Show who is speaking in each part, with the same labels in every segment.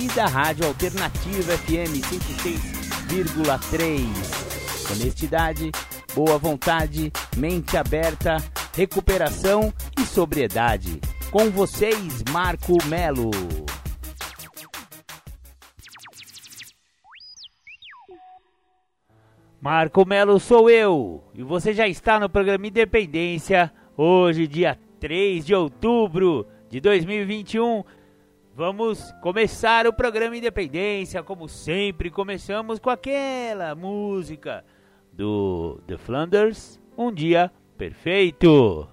Speaker 1: e da Rádio Alternativa FM 106,3. Honestidade, boa vontade, mente aberta, recuperação e sobriedade. Com vocês, Marco Melo. Marco Melo sou eu e você já está no programa Independência, hoje, dia 3 de outubro de 2021. Vamos começar o programa Independência, como sempre, começamos com aquela música do The Flanders, Um Dia Perfeito.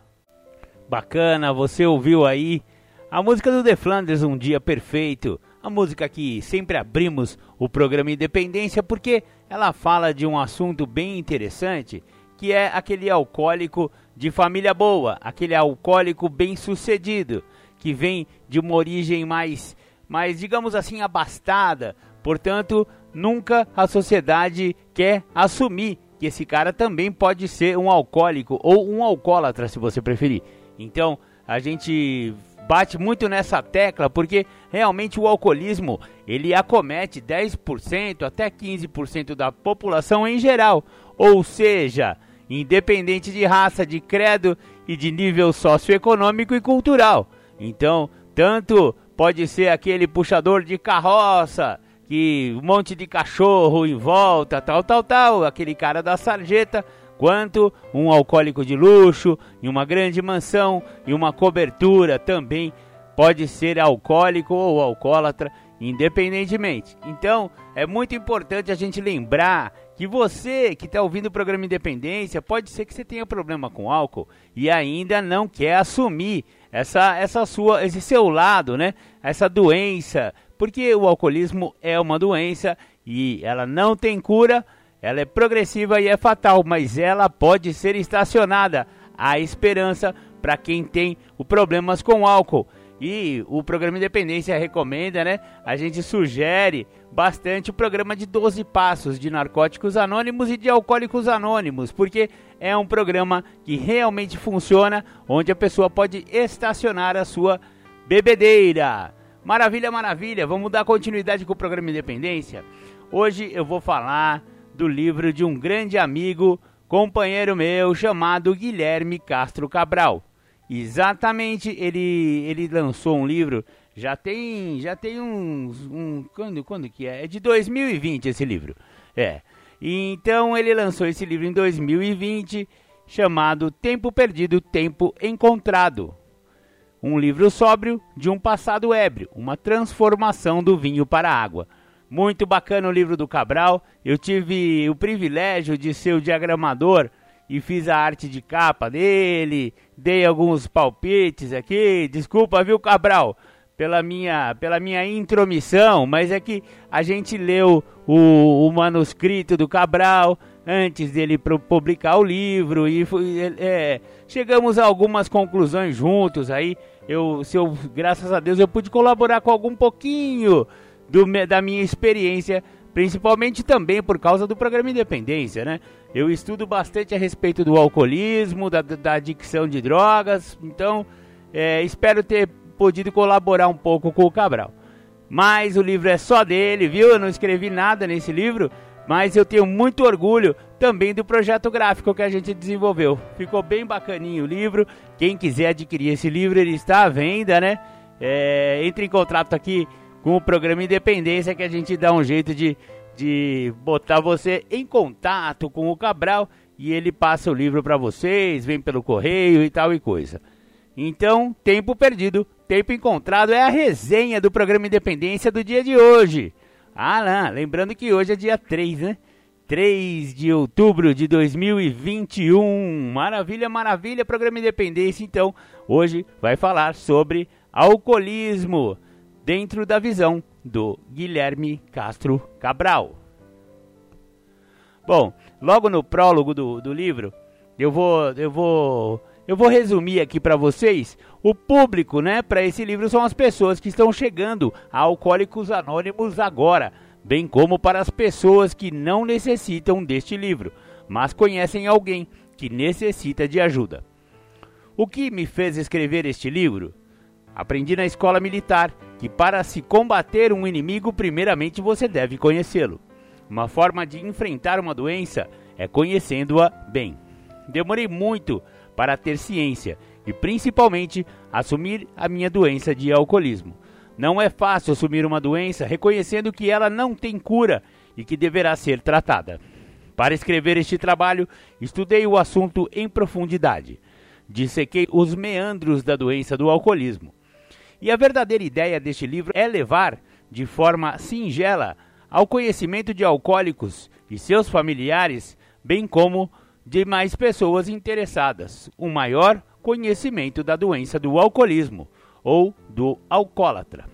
Speaker 1: Bacana, você ouviu aí a música do The Flanders, Um Dia Perfeito, a música que sempre abrimos o programa Independência porque ela fala de um assunto bem interessante, que é aquele alcoólico de família boa, aquele alcoólico bem sucedido, que vem de uma origem mais, mais digamos assim, abastada. Portanto, nunca a sociedade quer assumir que esse cara também pode ser um alcoólico ou um alcoólatra, se você preferir. Então, a gente bate muito nessa tecla porque realmente o alcoolismo ele acomete 10% até 15% da população em geral, ou seja, independente de raça, de credo e de nível socioeconômico e cultural. Então, tanto pode ser aquele puxador de carroça, que um monte de cachorro em volta, tal, tal, tal, aquele cara da sarjeta, quanto um alcoólico de luxo, em uma grande mansão e uma cobertura também pode ser alcoólico ou alcoólatra, independentemente. Então, é muito importante a gente lembrar que você que está ouvindo o programa Independência, pode ser que você tenha problema com álcool e ainda não quer assumir essa, essa sua, esse seu lado, né? Essa doença, porque o alcoolismo é uma doença e ela não tem cura, ela é progressiva e é fatal, mas ela pode ser estacionada. Há esperança para quem tem problemas com álcool. E o programa Independência recomenda, né? A gente sugere bastante o programa de 12 passos de narcóticos anônimos e de alcoólicos anônimos, porque é um programa que realmente funciona, onde a pessoa pode estacionar a sua bebedeira. Maravilha, maravilha. Vamos dar continuidade com o programa Independência. Hoje eu vou falar do livro de um grande amigo, companheiro meu, chamado Guilherme Castro Cabral. Exatamente, ele, ele lançou um livro, já tem, já tem uns, um, quando, quando que é? É de 2020 esse livro, é. Então ele lançou esse livro em 2020, chamado Tempo Perdido, Tempo Encontrado. Um livro sóbrio de um passado ébrio, uma transformação do vinho para a água. Muito bacana o livro do Cabral. Eu tive o privilégio de ser o diagramador e fiz a arte de capa dele, dei alguns palpites aqui. Desculpa, viu, Cabral, pela minha, pela minha intromissão, mas é que a gente leu o, o manuscrito do Cabral antes dele publicar o livro e foi, é, chegamos a algumas conclusões juntos aí. Eu, se eu, graças a Deus, eu pude colaborar com algum pouquinho do, da minha experiência principalmente também por causa do programa Independência, né? Eu estudo bastante a respeito do alcoolismo, da, da adicção de drogas, então é, espero ter podido colaborar um pouco com o Cabral. Mas o livro é só dele, viu? Eu não escrevi nada nesse livro, mas eu tenho muito orgulho também do projeto gráfico que a gente desenvolveu. Ficou bem bacaninho o livro. Quem quiser adquirir esse livro, ele está à venda, né? É, entre em contato aqui com o programa Independência que a gente dá um jeito de, de botar você em contato com o Cabral e ele passa o livro para vocês, vem pelo correio e tal e coisa. Então, tempo perdido, tempo encontrado é a resenha do programa Independência do dia de hoje. Ah, lembrando que hoje é dia 3, né? 3 de outubro de 2021. Maravilha, maravilha, programa Independência. Então, hoje vai falar sobre alcoolismo dentro da visão do Guilherme Castro Cabral. Bom, logo no prólogo do, do livro, eu vou, eu vou, eu vou resumir aqui para vocês. O público, né, para esse livro são as pessoas que estão chegando a Alcoólicos Anônimos agora, bem como para as pessoas que não necessitam deste livro, mas conhecem alguém que necessita de ajuda. O que me fez escrever este livro? Aprendi na escola militar que para se combater um inimigo, primeiramente você deve conhecê-lo. Uma forma de enfrentar uma doença é conhecendo-a bem. Demorei muito para ter ciência e principalmente assumir a minha doença de alcoolismo. Não é fácil assumir uma doença reconhecendo que ela não tem cura e que deverá ser tratada. Para escrever este trabalho, estudei o assunto em profundidade. Dissequei os meandros da doença do alcoolismo. E a verdadeira ideia deste livro é levar, de forma singela, ao conhecimento de alcoólicos e seus familiares, bem como de mais pessoas interessadas, um maior conhecimento da doença do alcoolismo ou do alcoólatra.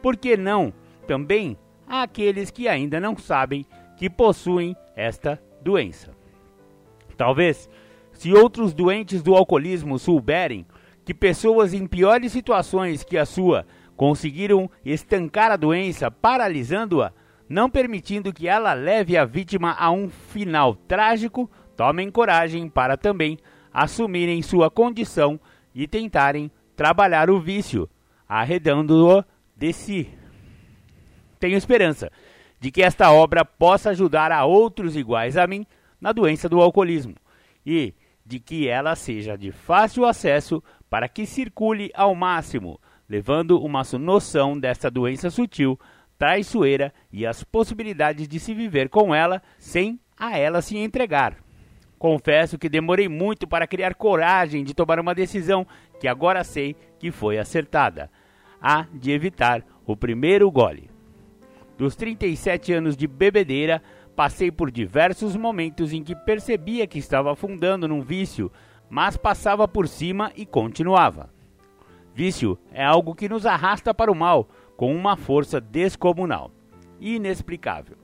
Speaker 1: Por que não também àqueles que ainda não sabem que possuem esta doença? Talvez, se outros doentes do alcoolismo souberem que pessoas em piores situações que a sua conseguiram estancar a doença, paralisando-a, não permitindo que ela leve a vítima a um final trágico, tomem coragem para também assumirem sua condição e tentarem trabalhar o vício, arredando-o de si. Tenho esperança de que esta obra possa ajudar a outros iguais a mim na doença do alcoolismo e de que ela seja de fácil acesso para que circule ao máximo, levando uma noção desta doença sutil traiçoeira e as possibilidades de se viver com ela sem a ela se entregar. Confesso que demorei muito para criar coragem de tomar uma decisão que agora sei que foi acertada: a de evitar o primeiro gole. Dos 37 anos de bebedeira, passei por diversos momentos em que percebia que estava afundando num vício, mas passava por cima e continuava. Vício é algo que nos arrasta para o mal, com uma força descomunal, inexplicável.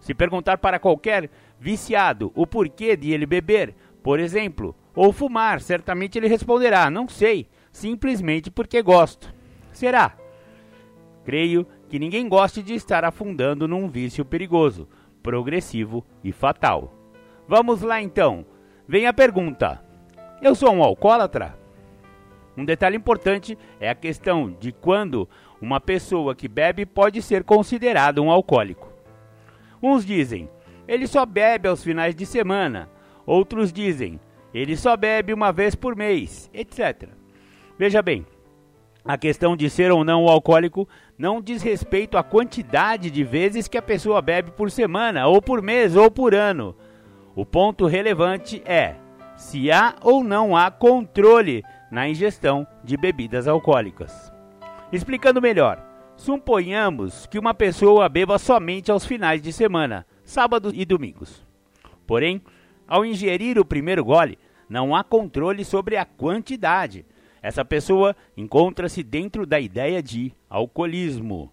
Speaker 1: Se perguntar para qualquer viciado o porquê de ele beber, por exemplo, ou fumar, certamente ele responderá: Não sei, simplesmente porque gosto. Será? Creio que ninguém goste de estar afundando num vício perigoso, progressivo e fatal. Vamos lá então. Vem a pergunta: Eu sou um alcoólatra? Um detalhe importante é a questão de quando uma pessoa que bebe pode ser considerada um alcoólico. Uns dizem, ele só bebe aos finais de semana. Outros dizem, ele só bebe uma vez por mês, etc. Veja bem, a questão de ser ou não alcoólico não diz respeito à quantidade de vezes que a pessoa bebe por semana, ou por mês, ou por ano. O ponto relevante é se há ou não há controle na ingestão de bebidas alcoólicas. Explicando melhor, suponhamos que uma pessoa beba somente aos finais de semana, sábados e domingos. Porém, ao ingerir o primeiro gole, não há controle sobre a quantidade. Essa pessoa encontra-se dentro da ideia de alcoolismo.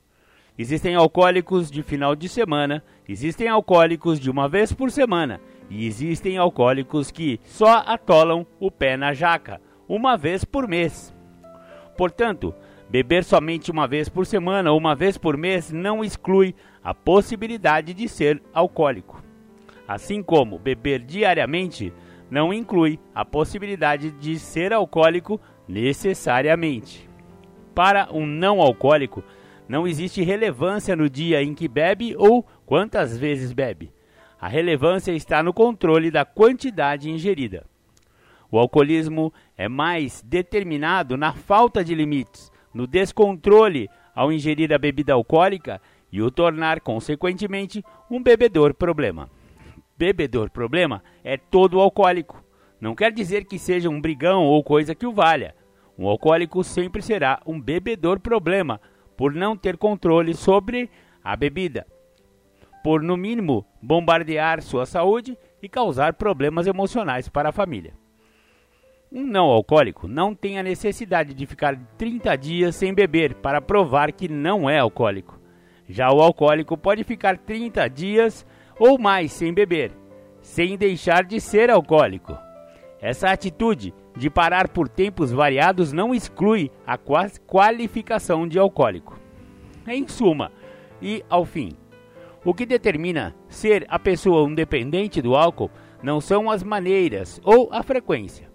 Speaker 1: Existem alcoólicos de final de semana, existem alcoólicos de uma vez por semana e existem alcoólicos que só atolam o pé na jaca, uma vez por mês. Portanto, beber somente uma vez por semana ou uma vez por mês não exclui a possibilidade de ser alcoólico. Assim como beber diariamente não inclui a possibilidade de ser alcoólico necessariamente. Para um não alcoólico, não existe relevância no dia em que bebe ou quantas vezes bebe. A relevância está no controle da quantidade ingerida. O alcoolismo é mais determinado na falta de limites, no descontrole ao ingerir a bebida alcoólica e o tornar, consequentemente, um bebedor problema. Bebedor problema é todo alcoólico. Não quer dizer que seja um brigão ou coisa que o valha. Um alcoólico sempre será um bebedor problema por não ter controle sobre a bebida, por no mínimo bombardear sua saúde e causar problemas emocionais para a família. Um não alcoólico não tem a necessidade de ficar 30 dias sem beber para provar que não é alcoólico. Já o alcoólico pode ficar 30 dias ou mais sem beber, sem deixar de ser alcoólico. Essa atitude de parar por tempos variados não exclui a qualificação de alcoólico. Em suma, e ao fim, o que determina ser a pessoa um dependente do álcool não são as maneiras ou a frequência.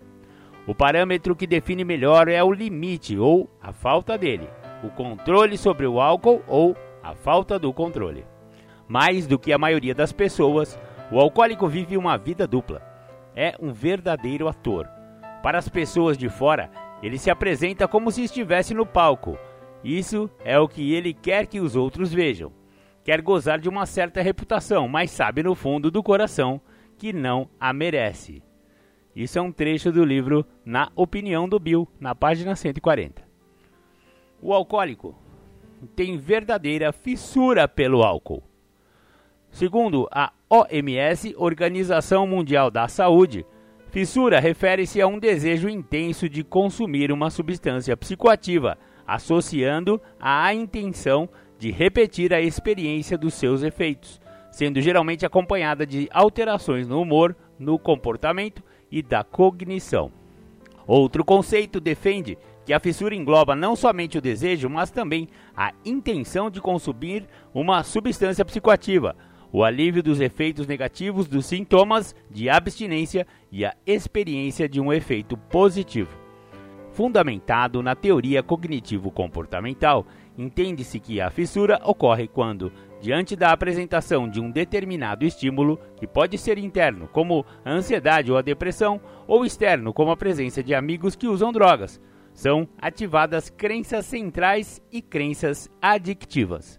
Speaker 1: O parâmetro que define melhor é o limite ou a falta dele, o controle sobre o álcool ou a falta do controle. Mais do que a maioria das pessoas, o alcoólico vive uma vida dupla. É um verdadeiro ator. Para as pessoas de fora, ele se apresenta como se estivesse no palco. Isso é o que ele quer que os outros vejam. Quer gozar de uma certa reputação, mas sabe no fundo do coração que não a merece. Isso é um trecho do livro Na Opinião do Bill, na página 140. O alcoólico tem verdadeira fissura pelo álcool. Segundo a OMS, Organização Mundial da Saúde, fissura refere-se a um desejo intenso de consumir uma substância psicoativa, associando à intenção de repetir a experiência dos seus efeitos, sendo geralmente acompanhada de alterações no humor, no comportamento e da cognição. Outro conceito defende que a fissura engloba não somente o desejo, mas também a intenção de consumir uma substância psicoativa, o alívio dos efeitos negativos dos sintomas de abstinência e a experiência de um efeito positivo. Fundamentado na teoria cognitivo-comportamental, entende-se que a fissura ocorre quando, diante da apresentação de um determinado estímulo, que pode ser interno, como a ansiedade ou a depressão, ou externo, como a presença de amigos que usam drogas, são ativadas crenças centrais e crenças adictivas.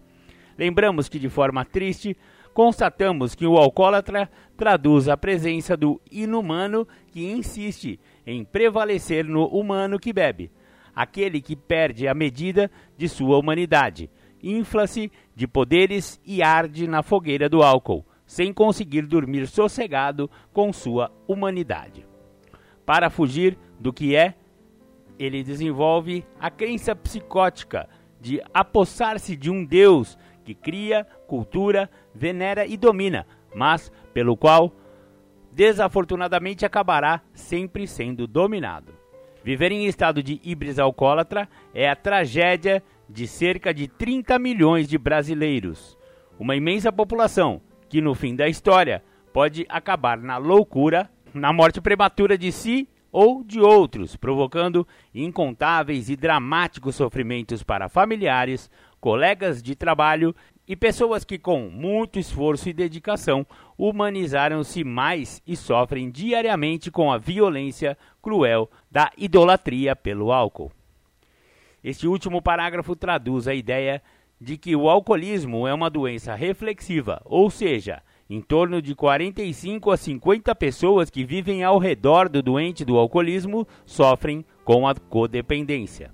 Speaker 1: Lembramos que, de forma triste, constatamos que o alcoólatra traduz a presença do inumano que insiste em prevalecer no humano que bebe, aquele que perde a medida de sua humanidade, infla-se de poderes e arde na fogueira do álcool, sem conseguir dormir sossegado com sua humanidade. Para fugir do que é, ele desenvolve a crença psicótica de apossar-se de um Deus que cria, cultura, venera e domina, mas pelo qual desafortunadamente acabará sempre sendo dominado. Viver em estado de híbris alcoólatra é a tragédia de cerca de 30 milhões de brasileiros, uma imensa população que no fim da história pode acabar na loucura, na morte prematura de si ou de outros, provocando incontáveis e dramáticos sofrimentos para familiares, colegas de trabalho e pessoas que, com muito esforço e dedicação, humanizaram-se mais e sofrem diariamente com a violência cruel da idolatria pelo álcool. Este último parágrafo traduz a ideia de que o alcoolismo é uma doença reflexiva, ou seja, em torno de 45 a 50 pessoas que vivem ao redor do doente do alcoolismo sofrem com a codependência.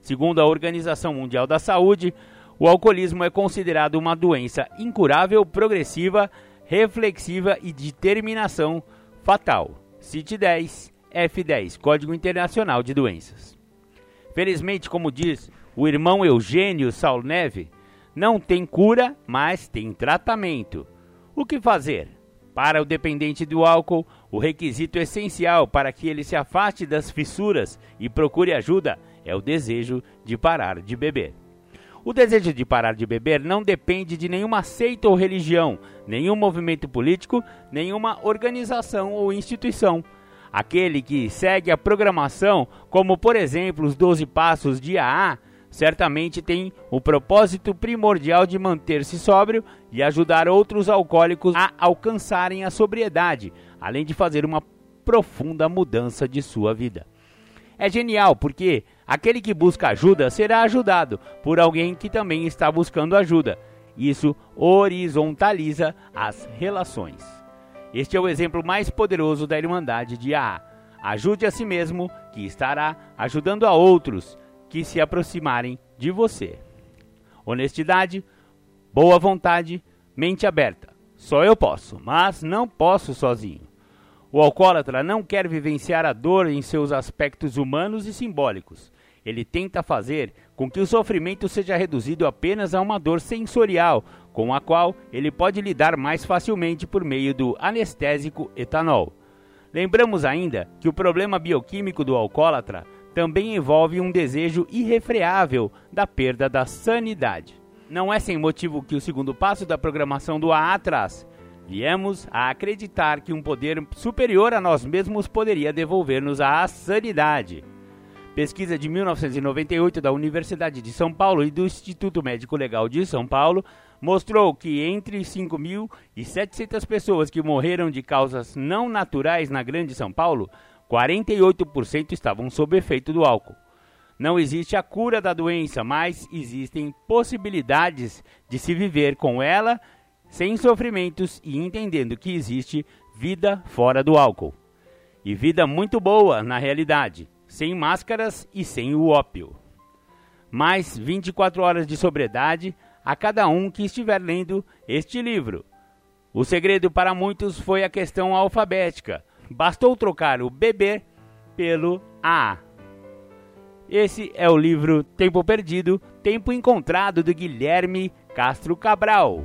Speaker 1: Segundo a Organização Mundial da Saúde, o alcoolismo é considerado uma doença incurável, progressiva, reflexiva e de terminação fatal. CIT-10, F10, Código Internacional de Doenças. Felizmente, como diz o irmão Eugênio Salneve, não tem cura, mas tem tratamento. O que fazer? Para o dependente do álcool, o requisito essencial para que ele se afaste das fissuras e procure ajuda é o desejo de parar de beber. O desejo de parar de beber não depende de nenhuma seita ou religião, nenhum movimento político, nenhuma organização ou instituição. Aquele que segue a programação, como por exemplo os 12 passos de AA, certamente tem o propósito primordial de manter-se sóbrio e ajudar outros alcoólicos a alcançarem a sobriedade, além de fazer uma profunda mudança de sua vida. É genial porque aquele que busca ajuda será ajudado por alguém que também está buscando ajuda. Isso horizontaliza as relações. Este é o exemplo mais poderoso da Irmandade de AA. Ajude a si mesmo, que estará ajudando a outros que se aproximarem de você. Honestidade, boa vontade, mente aberta. Só eu posso, mas não posso sozinho. O alcoólatra não quer vivenciar a dor em seus aspectos humanos e simbólicos. ele tenta fazer com que o sofrimento seja reduzido apenas a uma dor sensorial, com a qual ele pode lidar mais facilmente por meio do anestésico etanol. Lembramos ainda que o problema bioquímico do alcoólatra também envolve um desejo irrefreável da perda da sanidade. Não é sem motivo que o segundo passo da programação do AA traz. Viemos a acreditar que um poder superior a nós mesmos poderia devolver-nos a sanidade. Pesquisa de 1998 da Universidade de São Paulo e do Instituto Médico Legal de São Paulo mostrou que entre 5.700 pessoas que morreram de causas não naturais na Grande São Paulo, 48% estavam sob efeito do álcool. Não existe a cura da doença, mas existem possibilidades de se viver com ela sem sofrimentos e entendendo que existe vida fora do álcool. E vida muito boa, na realidade, sem máscaras e sem o ópio. Mais 24 horas de sobriedade a cada um que estiver lendo este livro. O segredo para muitos foi a questão alfabética. Bastou trocar o beber pelo A. Esse é o livro Tempo Perdido, Tempo Encontrado de Guilherme Castro Cabral.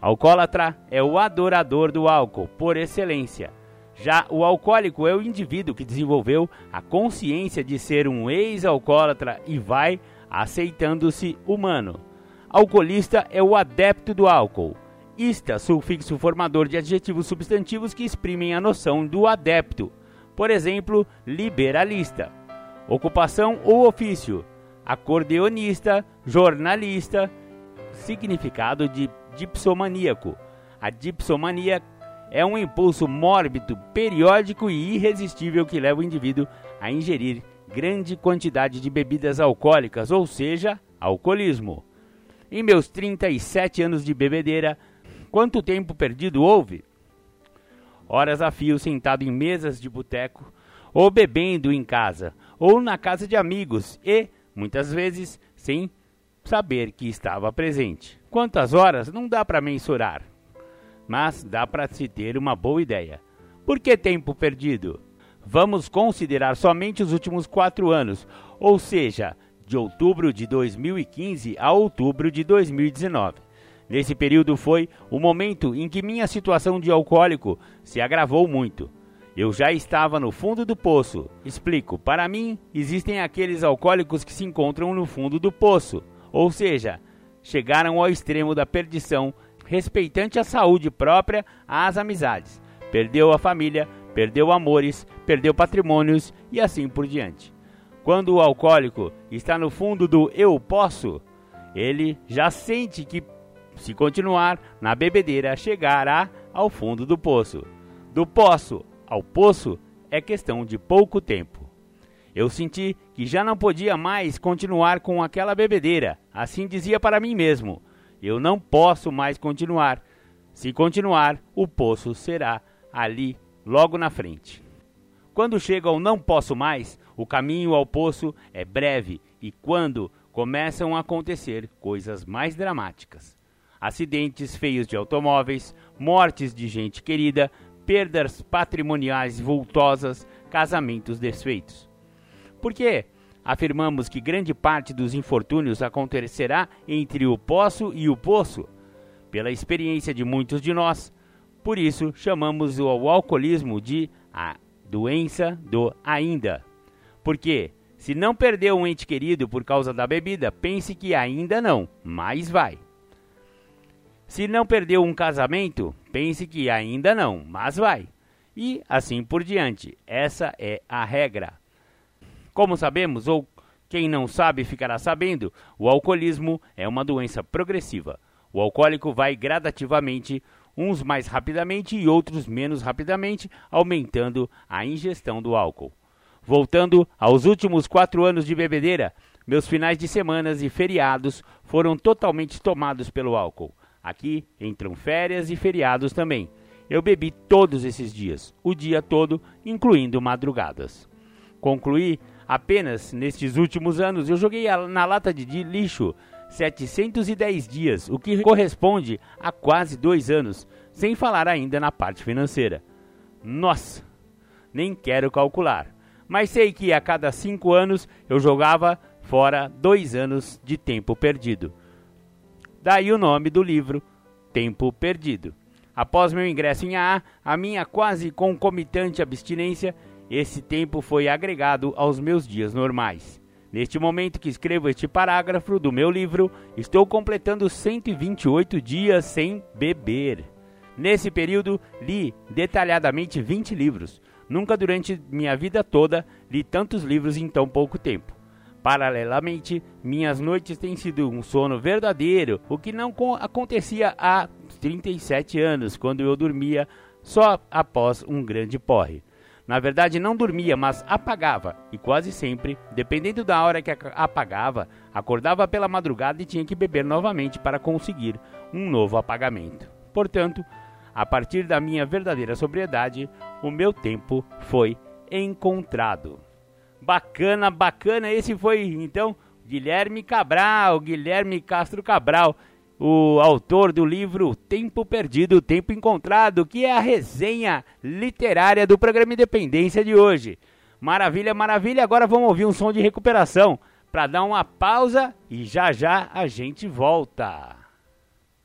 Speaker 1: Alcoólatra é o adorador do álcool, por excelência. Já o alcoólico é o indivíduo que desenvolveu a consciência de ser um ex-alcoólatra e vai aceitando-se humano. Alcoolista é o adepto do álcool. Ista, sufixo formador de adjetivos substantivos que exprimem a noção do adepto. Por exemplo, liberalista. Ocupação ou ofício: acordeonista, jornalista. Significado de dipsomaníaco. A dipsomania é um impulso mórbido, periódico e irresistível que leva o indivíduo a ingerir grande quantidade de bebidas alcoólicas, ou seja, alcoolismo. Em meus 37 anos de bebedeira, quanto tempo perdido houve? Horas a fio sentado em mesas de boteco, ou bebendo em casa, ou na casa de amigos e, muitas vezes, sem saber que estava presente. Quantas horas não dá para mensurar, mas dá para se ter uma boa ideia. Por que tempo perdido? Vamos considerar somente os últimos quatro anos, ou seja, de outubro de 2015 a outubro de 2019. Nesse período foi o momento em que minha situação de alcoólico se agravou muito. Eu já estava no fundo do poço. Explico: para mim, existem aqueles alcoólicos que se encontram no fundo do poço, ou seja, chegaram ao extremo da perdição, respeitante a saúde própria, às amizades. Perdeu a família, perdeu amores, perdeu patrimônios e assim por diante. Quando o alcoólico está no fundo do eu posso, ele já sente que, se continuar na bebedeira, chegará ao fundo do poço. Do poço ao poço é questão de pouco tempo. Eu senti que já não podia mais continuar com aquela bebedeira. Assim dizia para mim mesmo: eu não posso mais continuar. Se continuar, o poço será ali, logo na frente. Quando chega ao não posso mais, o caminho ao poço é breve e quando começam a acontecer coisas mais dramáticas. Acidentes feios de automóveis, mortes de gente querida, perdas patrimoniais vultosas, casamentos desfeitos. Por que afirmamos que grande parte dos infortúnios acontecerá entre o poço e o poço? Pela experiência de muitos de nós. Por isso, chamamos o alcoolismo de a doença do ainda. Porque, se não perdeu um ente querido por causa da bebida, pense que ainda não, mas vai. Se não perdeu um casamento, pense que ainda não, mas vai. E assim por diante. Essa é a regra. Como sabemos, ou quem não sabe ficará sabendo, o alcoolismo é uma doença progressiva. O alcoólico vai gradativamente, uns mais rapidamente e outros menos rapidamente, aumentando a ingestão do álcool. Voltando aos últimos quatro anos de bebedeira, meus finais de semanas e feriados foram totalmente tomados pelo álcool. Aqui entram férias e feriados também. Eu bebi todos esses dias, o dia todo, incluindo madrugadas. Concluí apenas nestes últimos anos, eu joguei na lata de lixo 710 dias, o que corresponde a quase dois anos, sem falar ainda na parte financeira. Nossa, nem quero calcular. mas sei que a cada cinco anos eu jogava fora dois anos de tempo perdido. Daí o nome do livro, Tempo Perdido. Após meu ingresso em AA, a minha quase concomitante abstinência, esse tempo foi agregado aos meus dias normais. Neste momento que escrevo este parágrafo do meu livro, estou completando 128 dias sem beber. Nesse período, li detalhadamente 20 livros. Nunca durante minha vida toda li tantos livros em tão pouco tempo. Paralelamente, minhas noites têm sido um sono verdadeiro, o que não acontecia há 37 anos, quando eu dormia só após um grande porre. Na verdade, não dormia, mas apagava, e quase sempre, dependendo da hora que apagava, acordava pela madrugada e tinha que beber novamente para conseguir um novo apagamento. Portanto, a partir da minha verdadeira sobriedade, o meu tempo foi encontrado. Bacana, bacana. Esse foi então Guilherme Cabral, Guilherme Castro Cabral, o autor do livro Tempo Perdido, Tempo Encontrado, que é a resenha literária do programa Independência de hoje. Maravilha, maravilha. Agora vamos ouvir um som de recuperação para dar uma pausa e já já a gente volta.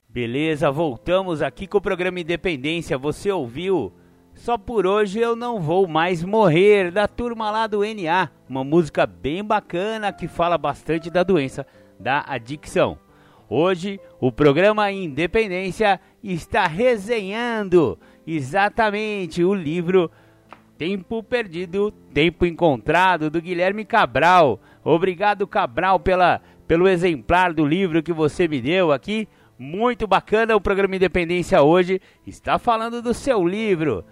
Speaker 1: Beleza, voltamos aqui com o programa Independência. Você ouviu só por hoje eu não vou mais morrer, da turma lá do NA. Uma música bem bacana que fala bastante da doença da adicção. Hoje o programa Independência está resenhando exatamente o livro Tempo Perdido, Tempo Encontrado do Guilherme Cabral. Obrigado Cabral pela pelo exemplar do livro que você me deu aqui. Muito bacana o programa Independência hoje. Está falando do seu livro.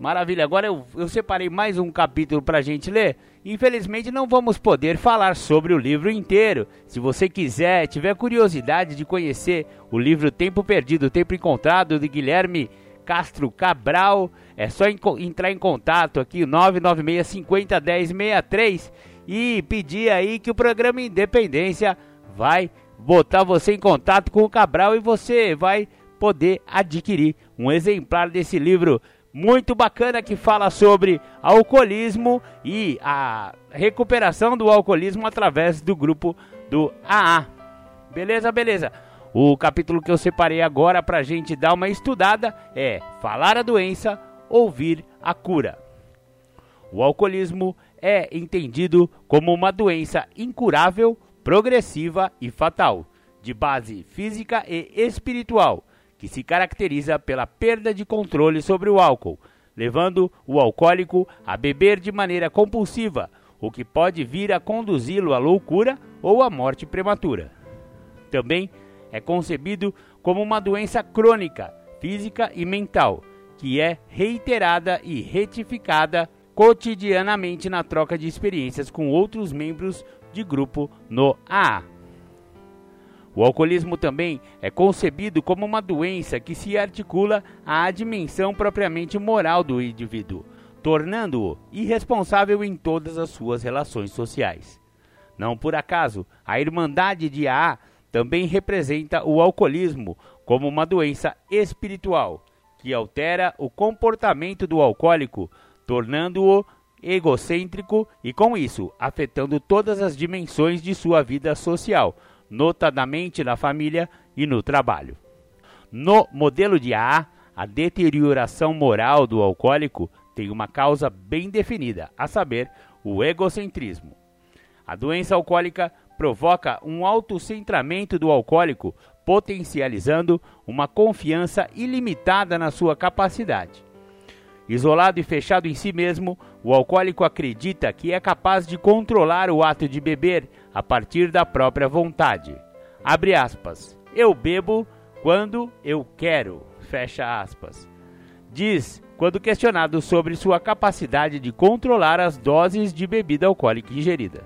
Speaker 1: Maravilha, agora eu, eu separei mais um capítulo para a gente ler. Infelizmente não vamos poder falar sobre o livro inteiro. Se você quiser, tiver curiosidade de conhecer o livro Tempo Perdido, Tempo Encontrado de Guilherme Castro Cabral, é só entrar em contato aqui 996 50 10 63 e pedir aí que o programa Independência vai botar você em contato com o Cabral e você vai poder adquirir um exemplar desse livro muito bacana que fala sobre alcoolismo e a recuperação do alcoolismo através do grupo do AA. Beleza, beleza. O capítulo que eu separei agora para a gente dar uma estudada é Falar a doença, ouvir a cura. O alcoolismo é entendido como uma doença incurável, progressiva e fatal, de base física e espiritual que se caracteriza pela perda de controle sobre o álcool, levando o alcoólico a beber de maneira compulsiva, o que pode vir a conduzi-lo à loucura ou à morte prematura. Também é concebido como uma doença crônica, física e mental, que é reiterada e retificada cotidianamente na troca de experiências com outros membros de grupo no AA. O alcoolismo também é concebido como uma doença que se articula à dimensão propriamente moral do indivíduo, tornando-o irresponsável em todas as suas relações sociais. Não por acaso, a Irmandade de AA também representa o alcoolismo como uma doença espiritual que altera o comportamento do alcoólico, tornando-o egocêntrico e, com isso, afetando todas as dimensões de sua vida social, notadamente na família e no trabalho. No modelo de AA, a deterioração moral do alcoólico tem uma causa bem definida, a saber, o egocentrismo. A doença alcoólica provoca um autocentramento do alcoólico, potencializando uma confiança ilimitada na sua capacidade. Isolado e fechado em si mesmo, o alcoólico acredita que é capaz de controlar o ato de beber a partir da própria vontade. Abre aspas. Eu bebo quando eu quero. Fecha aspas. Diz quando questionado sobre sua capacidade de controlar as doses de bebida alcoólica ingerida.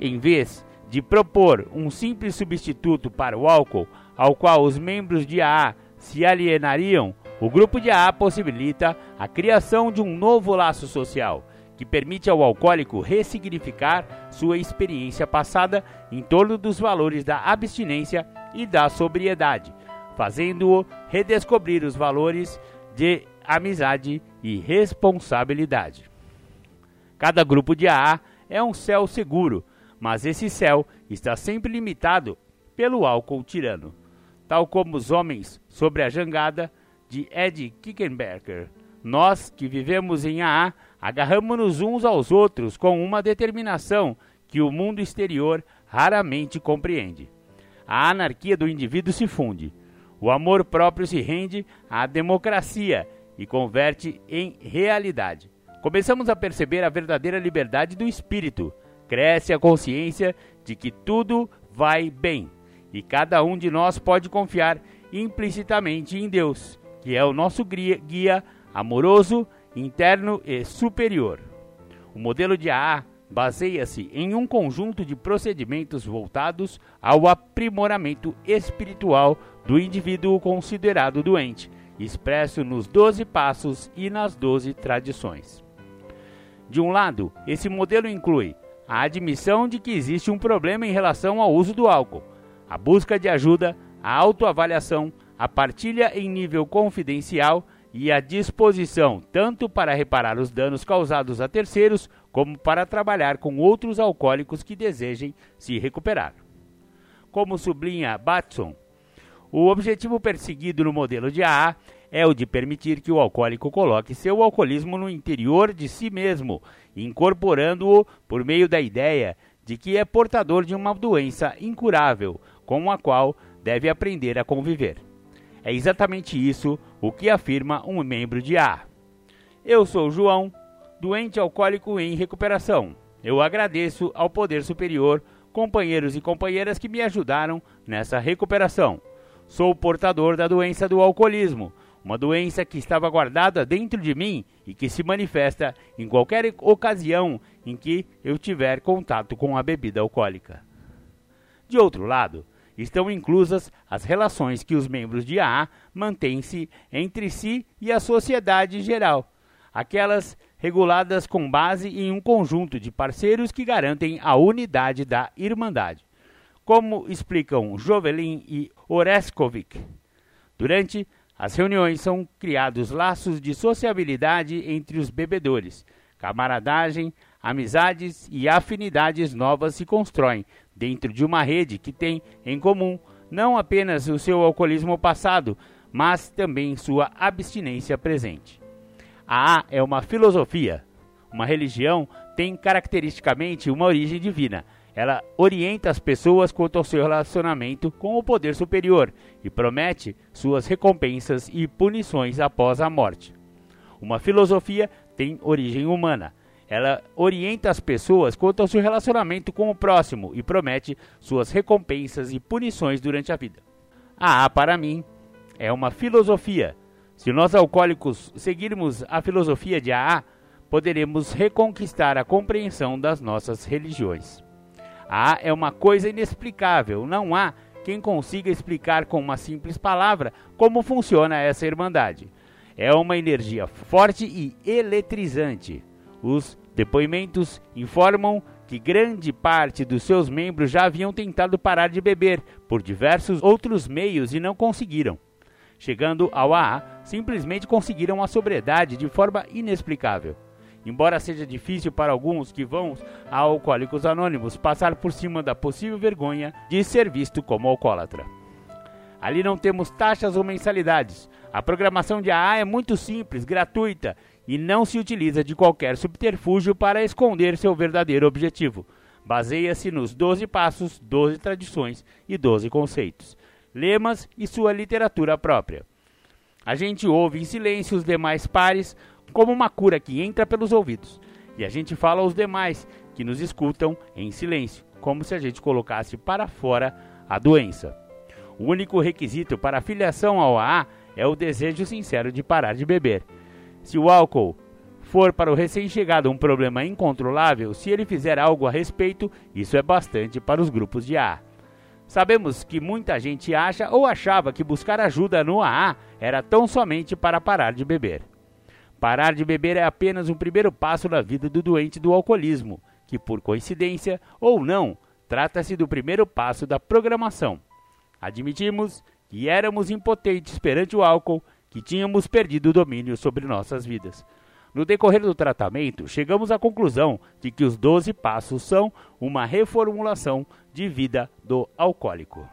Speaker 1: Em vez de propor um simples substituto para o álcool, ao qual os membros de AA se alienariam, o grupo de AA possibilita a criação de um novo laço social que permite ao alcoólico ressignificar sua experiência passada em torno dos valores da abstinência e da sobriedade, fazendo-o redescobrir os valores de amizade e responsabilidade. Cada grupo de AA é um céu seguro, mas esse céu está sempre limitado pelo álcool tirano, tal como os homens sobre a jangada de Ed Kickenberger. Nós que vivemos em AA agarramos-nos uns aos outros com uma determinação que o mundo exterior raramente compreende. A anarquia do indivíduo se funde. O amor próprio se rende à democracia e converte em realidade. Começamos a perceber a verdadeira liberdade do espírito. Cresce a consciência de que tudo vai bem e cada um de nós pode confiar implicitamente em Deus, que é o nosso guia amoroso, interno e superior. O modelo de AA baseia-se em um conjunto de procedimentos voltados ao aprimoramento espiritual do indivíduo considerado doente, expresso nos doze passos e nas doze tradições. De um lado, esse modelo inclui a admissão de que existe um problema em relação ao uso do álcool, a busca de ajuda, a autoavaliação, a partilha em nível confidencial e a disposição tanto para reparar os danos causados a terceiros como para trabalhar com outros alcoólicos que desejem se recuperar. Como sublinha Batson, o objetivo perseguido no modelo de AA é o de permitir que o alcoólico coloque seu alcoolismo no interior de si mesmo, incorporando-o por meio da ideia de que é portador de uma doença incurável com a qual deve aprender a conviver. É exatamente isso o que afirma um membro de A. Eu sou João, doente alcoólico em recuperação. Eu agradeço ao Poder Superior, companheiros e companheiras que me ajudaram nessa recuperação. Sou portador da doença do alcoolismo, uma doença que estava guardada dentro de mim e que se manifesta em qualquer ocasião em que eu tiver contato com a bebida alcoólica. De outro lado, estão inclusas as relações que os membros de AA mantêm-se entre si e a sociedade em geral, aquelas reguladas com base em um conjunto de parceiros que garantem a unidade da Irmandade, como explicam Jovelin e Oreskovic. Durante as reuniões são criados laços de sociabilidade entre os bebedores, camaradagem, amizades e afinidades novas se constroem dentro de uma rede que tem em comum não apenas o seu alcoolismo passado, mas também sua abstinência presente. A A é uma filosofia. Uma religião tem caracteristicamente uma origem divina. Ela orienta as pessoas quanto ao seu relacionamento com o poder superior e promete suas recompensas e punições após a morte. Uma filosofia tem origem humana ela orienta as pessoas quanto ao seu relacionamento com o próximo e promete suas recompensas e punições durante a vida. A A, para mim, é uma filosofia. Se nós alcoólicos seguirmos a filosofia de AA, poderemos reconquistar a compreensão das nossas religiões. A é uma coisa inexplicável, não há quem consiga explicar com uma simples palavra como funciona essa irmandade. É uma energia forte e eletrizante. Os depoimentos informam que grande parte dos seus membros já haviam tentado parar de beber por diversos outros meios e não conseguiram. Chegando ao AA, simplesmente conseguiram a sobriedade de forma inexplicável. Embora seja difícil para alguns que vão a Alcoólicos Anônimos passar por cima da possível vergonha de ser visto como alcoólatra. Ali não temos taxas ou mensalidades. A programação de AA é muito simples, gratuita e não se utiliza de qualquer subterfúgio para esconder seu verdadeiro objetivo. Baseia-se nos 12 passos, 12 tradições e 12 conceitos, lemas e sua literatura própria. A gente ouve em silêncio os demais pares como uma cura que entra pelos ouvidos, e a gente fala aos demais que nos escutam em silêncio, como se a gente colocasse para fora a doença. O único requisito para a filiação ao AA é o desejo sincero de parar de beber. Se o álcool for para o recém-chegado um problema incontrolável, se ele fizer algo a respeito, isso é bastante para os grupos de AA. Sabemos que muita gente acha ou achava que buscar ajuda no AA era tão somente para parar de beber. Parar de beber é apenas um primeiro passo na vida do doente do alcoolismo, que por coincidência ou não, trata-se do primeiro passo da programação. Admitimos que éramos impotentes perante o álcool que tínhamos perdido o domínio sobre nossas vidas. No decorrer do tratamento, chegamos à conclusão de que os 12 passos são uma reformulação de vida do alcoólico.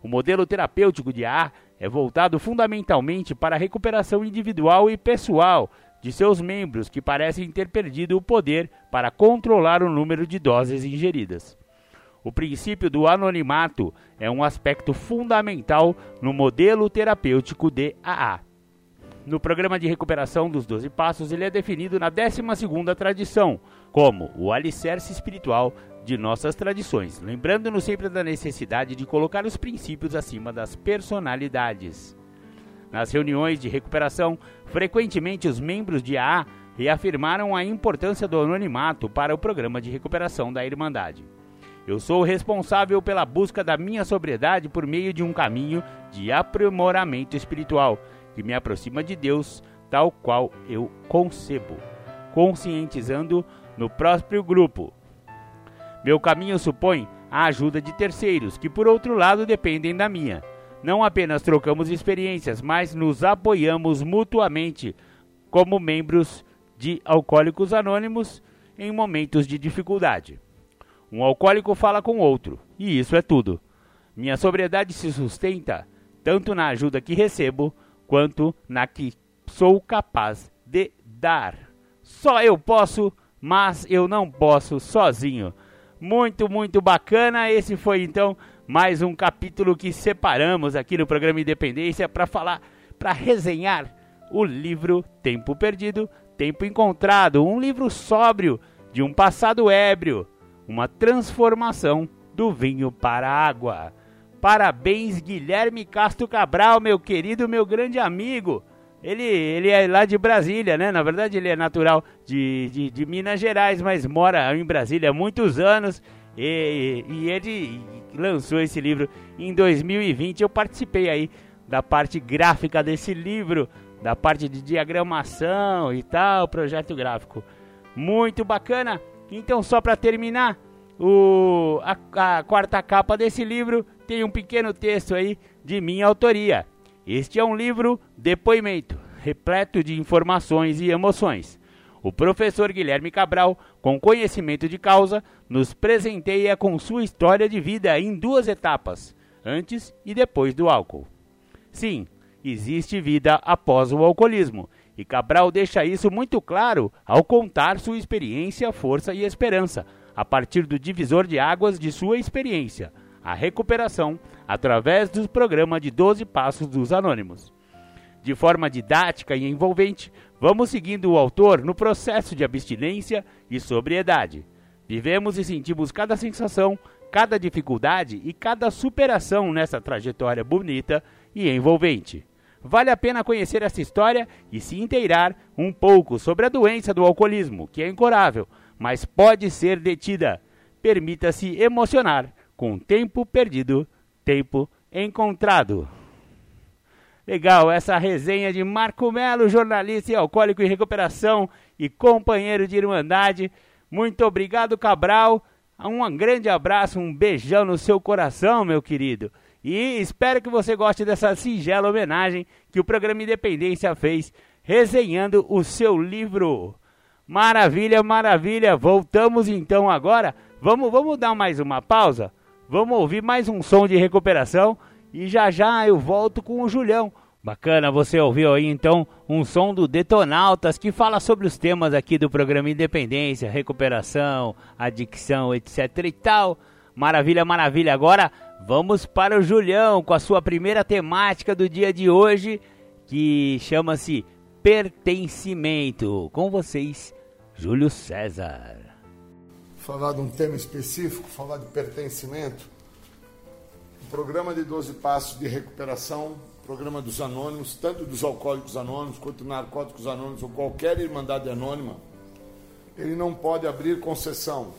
Speaker 1: O modelo terapêutico de AA é voltado fundamentalmente para a recuperação individual e pessoal de seus membros que parecem ter perdido o poder para controlar o número de doses ingeridas. O princípio do anonimato é um aspecto fundamental no modelo terapêutico de AA. No programa de recuperação dos 12 passos, ele é definido na 12ª tradição, como o alicerce espiritual de nossas tradições, lembrando-nos sempre da necessidade de colocar os princípios acima das personalidades. Nas reuniões de recuperação, frequentemente os membros de AA reafirmaram a importância do anonimato para o programa de recuperação da Irmandade. Eu sou responsável pela busca da minha sobriedade por meio de um caminho de aprimoramento espiritual que me aproxima de Deus tal qual eu concebo, conscientizando no próprio grupo. Meu caminho supõe a ajuda de terceiros, que por outro lado dependem da minha. Não apenas trocamos experiências, mas nos apoiamos mutuamente como membros de Alcoólicos Anônimos em momentos de dificuldade. Um alcoólico fala com outro, e isso é tudo. Minha sobriedade se sustenta tanto na ajuda que recebo quanto na que sou capaz de dar. Só eu posso, mas eu não posso sozinho. Muito, muito bacana. Esse foi então mais um capítulo que separamos aqui no programa Independência para falar, para resenhar o livro Tempo Perdido, Tempo Encontrado, um livro sóbrio de um passado ébrio, uma transformação do vinho para a água. Parabéns, Guilherme Castro Cabral, meu querido, meu grande amigo. Ele, ele é lá de Brasília, né? Na verdade, ele é natural de, de, de Minas Gerais, mas mora em Brasília há muitos anos. E, e ele lançou esse livro em 2020. Eu participei aí da parte gráfica desse livro, da parte de diagramação e tal, projeto gráfico. Muito bacana. Então, só para terminar, o, a, a quarta capa desse livro tem um pequeno texto aí de minha autoria. Este é um livro depoimento, repleto de informações e emoções. O professor Guilherme Cabral, com conhecimento de causa, nos presenteia com sua história de vida em duas etapas, antes e depois do álcool. Sim, existe vida após o alcoolismo, e Cabral deixa isso muito claro ao contar sua experiência, força e esperança, a partir do divisor de águas de sua experiência a recuperação através do programa de 12 Passos dos Anônimos. De forma didática e envolvente, vamos seguindo o autor no processo de abstinência e sobriedade. Vivemos e sentimos cada sensação, cada dificuldade e cada superação nessa trajetória bonita e envolvente. Vale a pena conhecer essa história e se inteirar um pouco sobre a doença do alcoolismo, que é incurável, mas pode ser detida. Permita-se emocionar com tempo perdido, tempo encontrado. Legal, essa resenha de Marco Melo, jornalista e alcoólico em recuperação e companheiro de Irmandade. Muito obrigado, Cabral. Um grande abraço, um beijão no seu coração, meu querido. E espero que você goste dessa singela homenagem que o programa Independência fez, resenhando o seu livro. Maravilha, maravilha. Voltamos então agora. Vamos, vamos dar mais uma pausa? Vamos ouvir mais um som de recuperação e já já eu volto com o Julião. Bacana, você ouviu aí então um som do Detonautas que fala sobre os temas aqui do programa Independência, recuperação, adicção, etc e tal. Maravilha, maravilha. Agora vamos para o Julião com a sua primeira temática do dia de hoje, que chama-se pertencimento. Com vocês, Júlio César
Speaker 2: falar de um tema específico, falar de pertencimento. O programa de 12 Passos de Recuperação, programa dos anônimos, tanto dos alcoólicos anônimos quanto narcóticos anônimos ou qualquer irmandade anônima, ele não pode abrir concessão.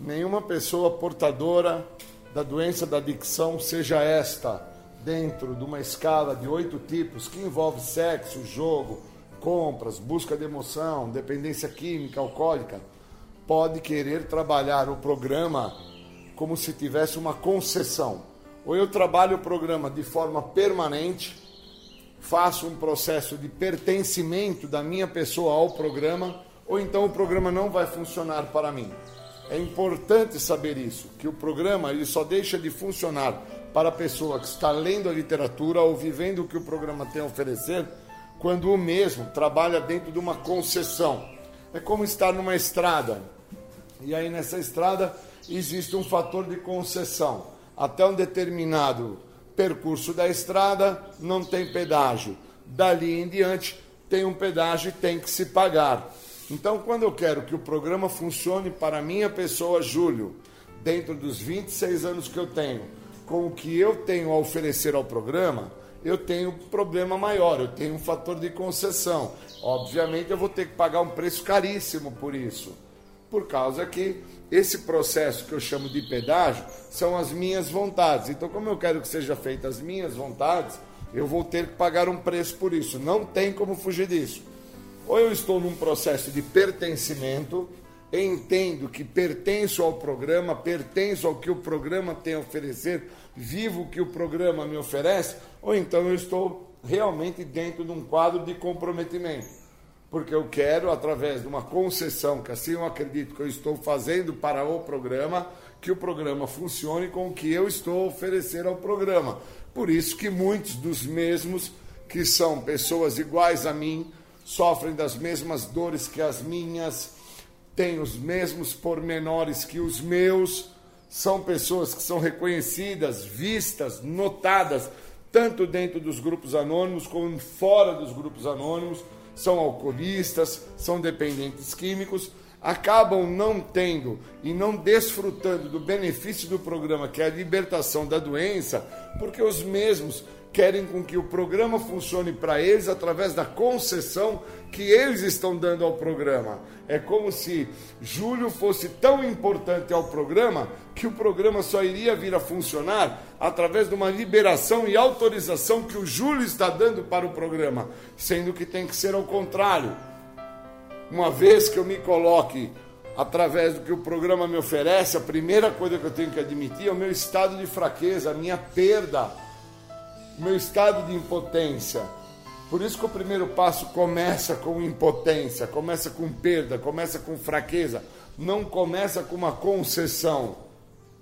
Speaker 2: Nenhuma pessoa portadora da doença da adicção, seja esta dentro de uma escala de oito tipos que envolve sexo, jogo, compras, busca de emoção, dependência química, alcoólica, pode querer trabalhar o programa como se tivesse uma concessão. Ou eu trabalho o programa de forma permanente, faço um processo de pertencimento da minha pessoa ao programa, ou então o programa não vai funcionar para mim. É importante saber isso, que o programa ele só deixa de funcionar para a pessoa que está lendo a literatura ou vivendo o que o programa tem a oferecer, quando o mesmo trabalha dentro de uma concessão. É como estar numa estrada. E aí nessa estrada existe um fator de concessão. Até um determinado percurso da estrada não tem pedágio. Dali em diante tem um pedágio e tem que se pagar. Então, quando eu quero que o programa funcione para a minha pessoa, Júlio, dentro dos 26 anos que eu tenho, com o que eu tenho a oferecer ao programa, eu tenho um problema maior, eu tenho um fator de concessão. Obviamente, eu vou ter que pagar um preço caríssimo por isso, por causa que esse processo que eu chamo de pedágio são as minhas vontades. Então, como eu quero que seja feita as minhas vontades, eu vou ter que pagar um preço por isso. Não tem como fugir disso. Ou eu estou num processo de pertencimento, entendo que pertenço ao programa, pertenço ao que o programa tem a oferecer, vivo o que o programa me oferece, ou então eu estou realmente dentro de um quadro de comprometimento. Porque eu quero, através de uma concessão, que assim eu acredito que eu estou fazendo para o programa, que o programa funcione com o que eu estou a oferecer ao programa. Por isso que muitos dos mesmos, que são pessoas iguais a mim, sofrem das mesmas dores que as minhas, têm os mesmos pormenores que os meus, são pessoas que são reconhecidas, vistas, notadas, tanto dentro dos grupos anônimos como fora dos grupos anônimos, são alcoolistas, são dependentes químicos, acabam não tendo e não desfrutando do benefício do programa, que é a libertação da doença, porque os mesmos querem com que o programa funcione para eles através da concessão que eles estão dando ao programa. É como se Júlio fosse tão importante ao programa que o programa só iria vir a funcionar através de uma liberação e autorização que o Júlio está dando para o programa, sendo que tem que ser ao contrário. Uma vez que eu me coloque através do que o programa me oferece, a primeira coisa que eu tenho que admitir é o meu estado de fraqueza, a minha perda o meu estado de impotência. Por isso que o primeiro passo começa com impotência, começa com perda, começa com fraqueza, não começa com uma concessão,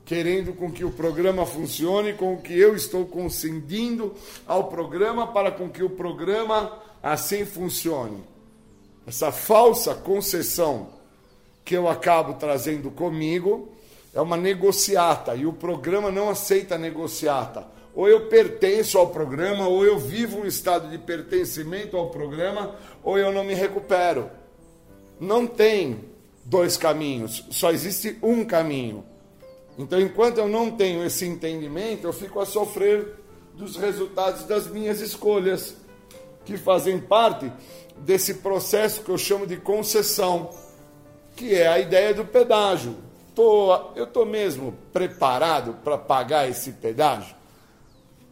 Speaker 2: querendo com que o programa funcione, com o que eu estou concedindo ao programa para com que o programa assim funcione. Essa falsa concessão que eu acabo trazendo comigo é uma negociata e o programa não aceita negociata ou eu pertenço ao programa, ou eu vivo um estado de pertencimento ao programa, ou eu não me recupero. Não tem dois caminhos, só existe um caminho. Então, enquanto eu não tenho esse entendimento, eu fico a sofrer dos resultados das minhas escolhas, que fazem parte desse processo que eu chamo de concessão, que é a ideia do pedágio. Tô, eu estou mesmo preparado para pagar esse pedágio?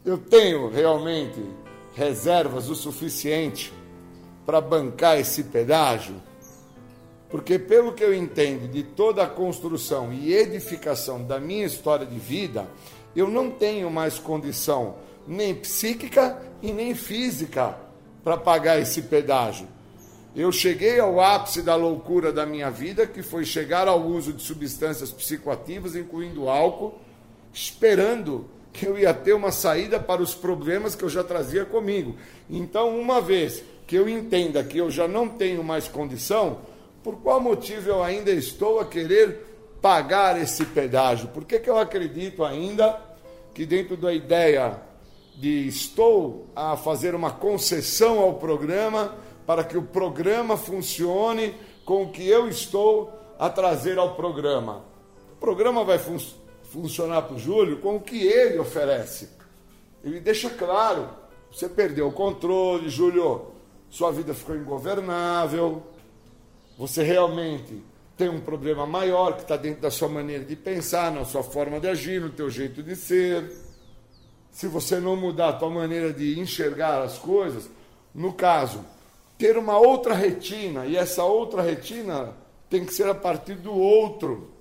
Speaker 2: Eu tenho realmente reservas o suficiente para bancar esse pedágio? Porque, pelo que eu entendo de toda a construção e edificação da minha história de vida, eu não tenho mais condição nem psíquica e nem física para pagar esse pedágio. Eu cheguei ao ápice da loucura da minha vida, que foi chegar ao uso de substâncias psicoativas, incluindo álcool, esperando que eu ia ter uma saída para os problemas que eu já trazia comigo. Então, uma vez que eu entenda que eu já não tenho mais condição, por qual motivo eu ainda estou a querer pagar esse pedágio? Por que, que eu acredito ainda que dentro da ideia de estou a fazer uma concessão ao programa para que o programa funcione com o que eu estou a trazer ao programa? O programa vai funcionar funcionar para o Júlio com o que ele oferece. Ele deixa claro: você perdeu o controle, Júlio, sua vida ficou ingovernável, você realmente tem um problema maior que está dentro da sua maneira de pensar, na sua forma de agir, no teu jeito de ser. Se você não mudar a tua maneira de enxergar as coisas, no caso, ter uma outra retina, e essa outra retina tem que ser a partir do outro.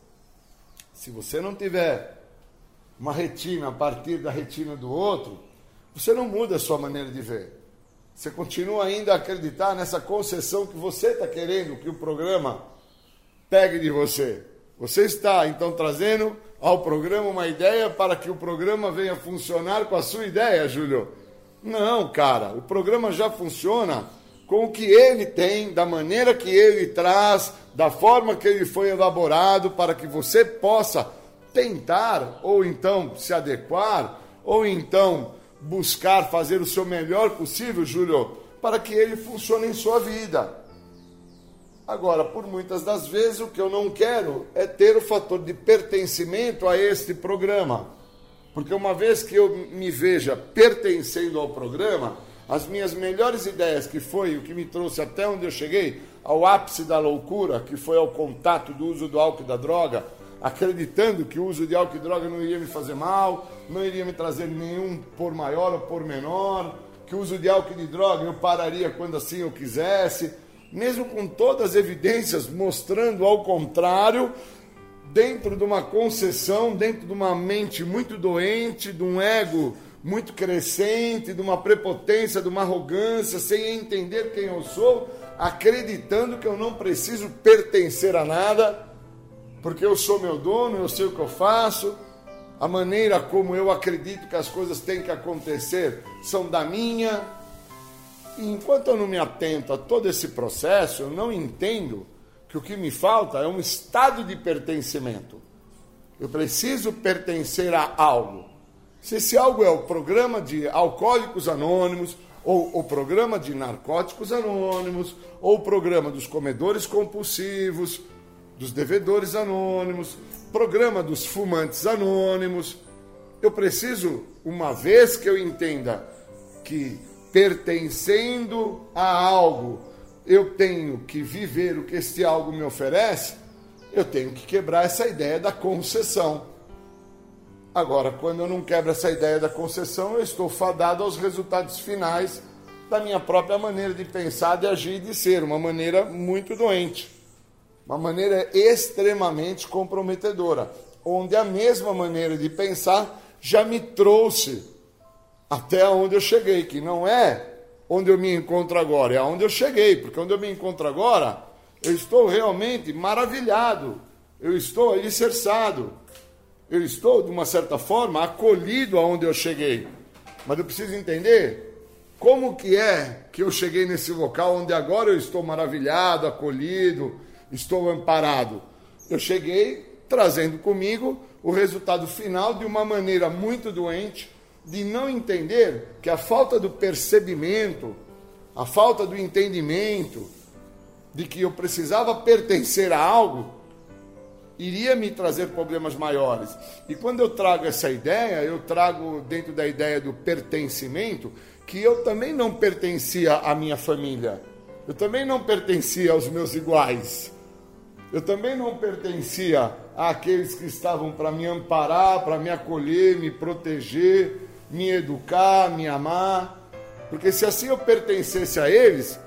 Speaker 2: Se você não tiver uma retina a partir da retina do outro, você não muda a sua maneira de ver. Você continua ainda a acreditar nessa concessão que você está querendo que o programa pegue de você. Você está então trazendo ao programa uma ideia para que o programa venha funcionar com a sua ideia, Júlio. Não, cara, o programa já funciona com o que ele tem, da maneira que ele traz, da forma que ele foi elaborado, para que você possa tentar, ou então se adequar, ou então buscar fazer o seu melhor possível, Júlio, para que ele funcione em sua vida. Agora, por muitas das vezes, o que eu não quero é ter o fator de pertencimento a este programa. Porque uma vez que eu me veja pertencendo ao programa, as minhas melhores ideias, que foi o que me trouxe até onde eu cheguei, ao ápice da loucura, que foi ao contato do uso do álcool e da droga, acreditando que o uso de álcool e droga não iria me fazer mal, não iria me trazer nenhum por maior ou por menor, que o uso de álcool e de droga eu pararia quando assim eu quisesse, mesmo com todas as evidências mostrando ao contrário, dentro de uma concessão, dentro de uma mente muito doente, de um ego muito crescente, de uma prepotência, de uma arrogância, sem entender quem eu sou, acreditando que eu não preciso pertencer a nada porque eu sou meu dono, eu sei o que eu faço, a maneira como eu acredito que as coisas têm que acontecer são da minha. E enquanto eu não me atento a todo esse processo, eu não entendo que o que me falta é um estado de pertencimento. Eu preciso pertencer a algo. Se esse algo é o programa de alcoólicos anônimos, ou o programa de narcóticos anônimos, ou o programa dos comedores compulsivos, dos devedores anônimos, programa dos fumantes anônimos. Eu preciso, uma vez que eu entenda que pertencendo a algo, eu tenho que viver o que este algo me oferece, eu tenho que quebrar essa ideia da concessão. Agora, quando eu não quebro essa ideia da concessão, eu estou fadado aos resultados finais da minha própria maneira de pensar, de agir e de ser, uma maneira muito doente. Uma maneira extremamente comprometedora, onde a mesma maneira de pensar já me trouxe até onde eu cheguei, que não é onde eu me encontro agora, é onde eu cheguei, porque onde eu me encontro agora, eu estou realmente maravilhado, eu estou alicerçado, eu estou, de uma certa forma, acolhido aonde eu cheguei. Mas eu preciso entender como que é que eu cheguei nesse local onde agora eu estou maravilhado, acolhido, estou amparado. Eu cheguei trazendo comigo o resultado final de uma maneira muito doente de não entender que a falta do percebimento, a falta do entendimento de que eu precisava pertencer a algo, iria me trazer problemas maiores. E quando eu trago essa ideia, eu trago dentro da ideia do pertencimento, que eu também não pertencia à minha família. Eu também não pertencia aos meus iguais. Eu também não pertencia àqueles que estavam para me amparar, para me acolher, me proteger, me educar, me amar. Porque se assim eu pertencesse a eles,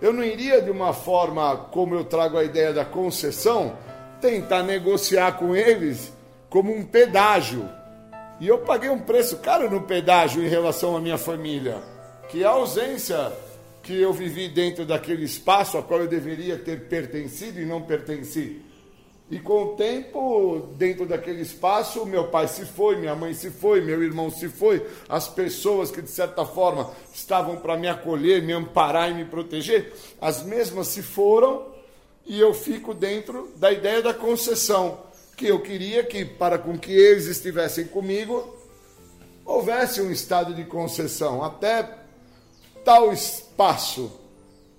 Speaker 2: eu não iria de uma forma como eu trago a ideia da concessão, tentar negociar com eles como um pedágio. E eu paguei um preço caro no pedágio em relação à minha família, que é a ausência que eu vivi dentro daquele espaço a qual eu deveria ter pertencido e não pertenci. E com o tempo, dentro daquele espaço, meu pai se foi, minha mãe se foi, meu irmão se foi, as pessoas que de certa forma estavam para me acolher, me amparar e me proteger, as mesmas se foram e eu fico dentro da ideia da concessão, que eu queria que para com que eles estivessem comigo houvesse um estado de concessão, até tal espaço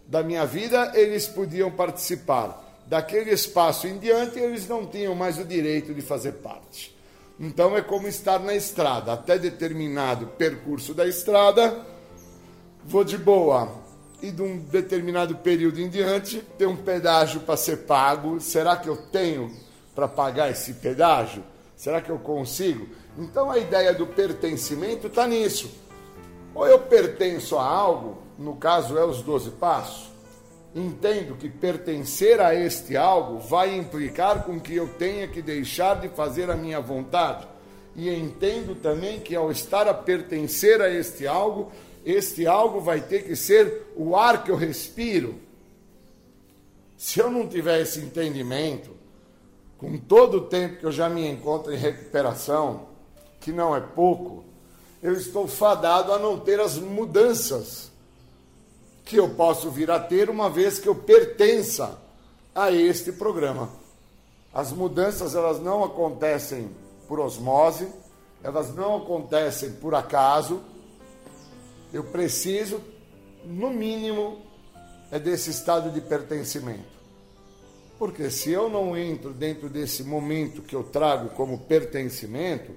Speaker 2: da minha vida, eles podiam participar. Daquele espaço em diante, eles não tinham mais o direito de fazer parte. Então é como estar na estrada, até determinado percurso da estrada, vou de boa. E de um determinado período em diante, tem um pedágio para ser pago. Será que eu tenho para pagar esse pedágio? Será que eu consigo? Então a ideia do pertencimento está nisso ou eu pertenço a algo, no caso é os 12 passos, entendo que pertencer a este algo vai implicar com que eu tenha que deixar de fazer a minha vontade. e entendo também que ao estar a pertencer a este algo, este algo vai ter que ser o ar que eu respiro. Se eu não tiver esse entendimento, com todo o tempo que eu já me encontro em recuperação, que não é pouco, eu estou fadado a não ter as mudanças que eu posso vir a ter uma vez que eu pertença a este programa. As mudanças elas não acontecem por osmose, elas não acontecem por acaso. Eu preciso, no mínimo, é desse estado de pertencimento. Porque se eu não entro dentro desse momento que eu trago como pertencimento,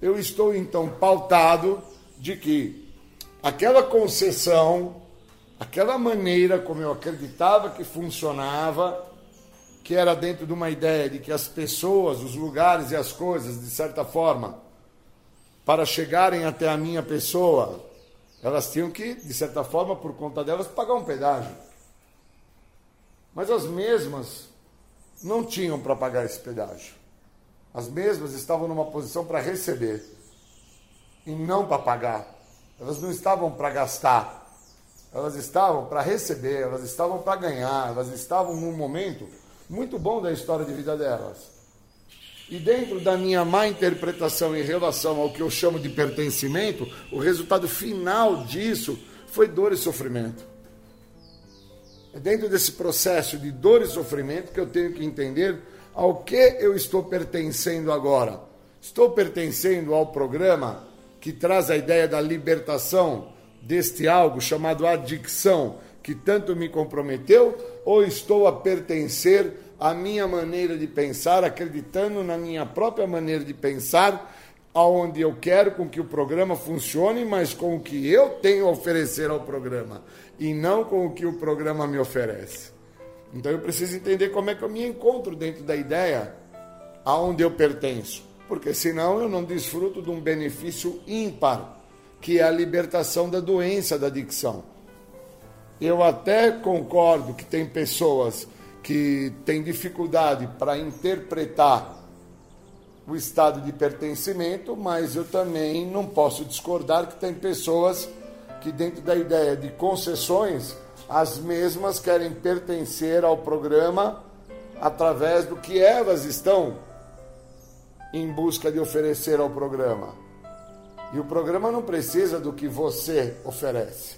Speaker 2: eu estou então pautado de que aquela concessão, aquela maneira como eu acreditava que funcionava, que era dentro de uma ideia de que as pessoas, os lugares e as coisas, de certa forma, para chegarem até a minha pessoa, elas tinham que, de certa forma, por conta delas, pagar um pedágio. Mas as mesmas não tinham para pagar esse pedágio. As mesmas estavam numa posição para receber e não para pagar. Elas não estavam para gastar. Elas estavam para receber, elas estavam para ganhar, elas estavam num momento muito bom da história de vida delas. E dentro da minha má interpretação em relação ao que eu chamo de pertencimento, o resultado final disso foi dor e sofrimento. É dentro desse processo de dor e sofrimento que eu tenho que entender ao que eu estou pertencendo agora. Estou pertencendo ao programa que traz a ideia da libertação deste algo chamado adicção, que tanto me comprometeu, ou estou a pertencer à minha maneira de pensar, acreditando na minha própria maneira de pensar, aonde eu quero com que o programa funcione, mas com o que eu tenho a oferecer ao programa e não com o que o programa me oferece. Então eu preciso entender como é que eu me encontro dentro da ideia aonde eu pertenço, porque senão eu não desfruto de um benefício ímpar, que é a libertação da doença da adicção. Eu até concordo que tem pessoas que têm dificuldade para interpretar o estado de pertencimento, mas eu também não posso discordar que tem pessoas que, dentro da ideia de concessões, as mesmas querem pertencer ao programa através do que elas estão em busca de oferecer ao programa. E o programa não precisa do que você oferece.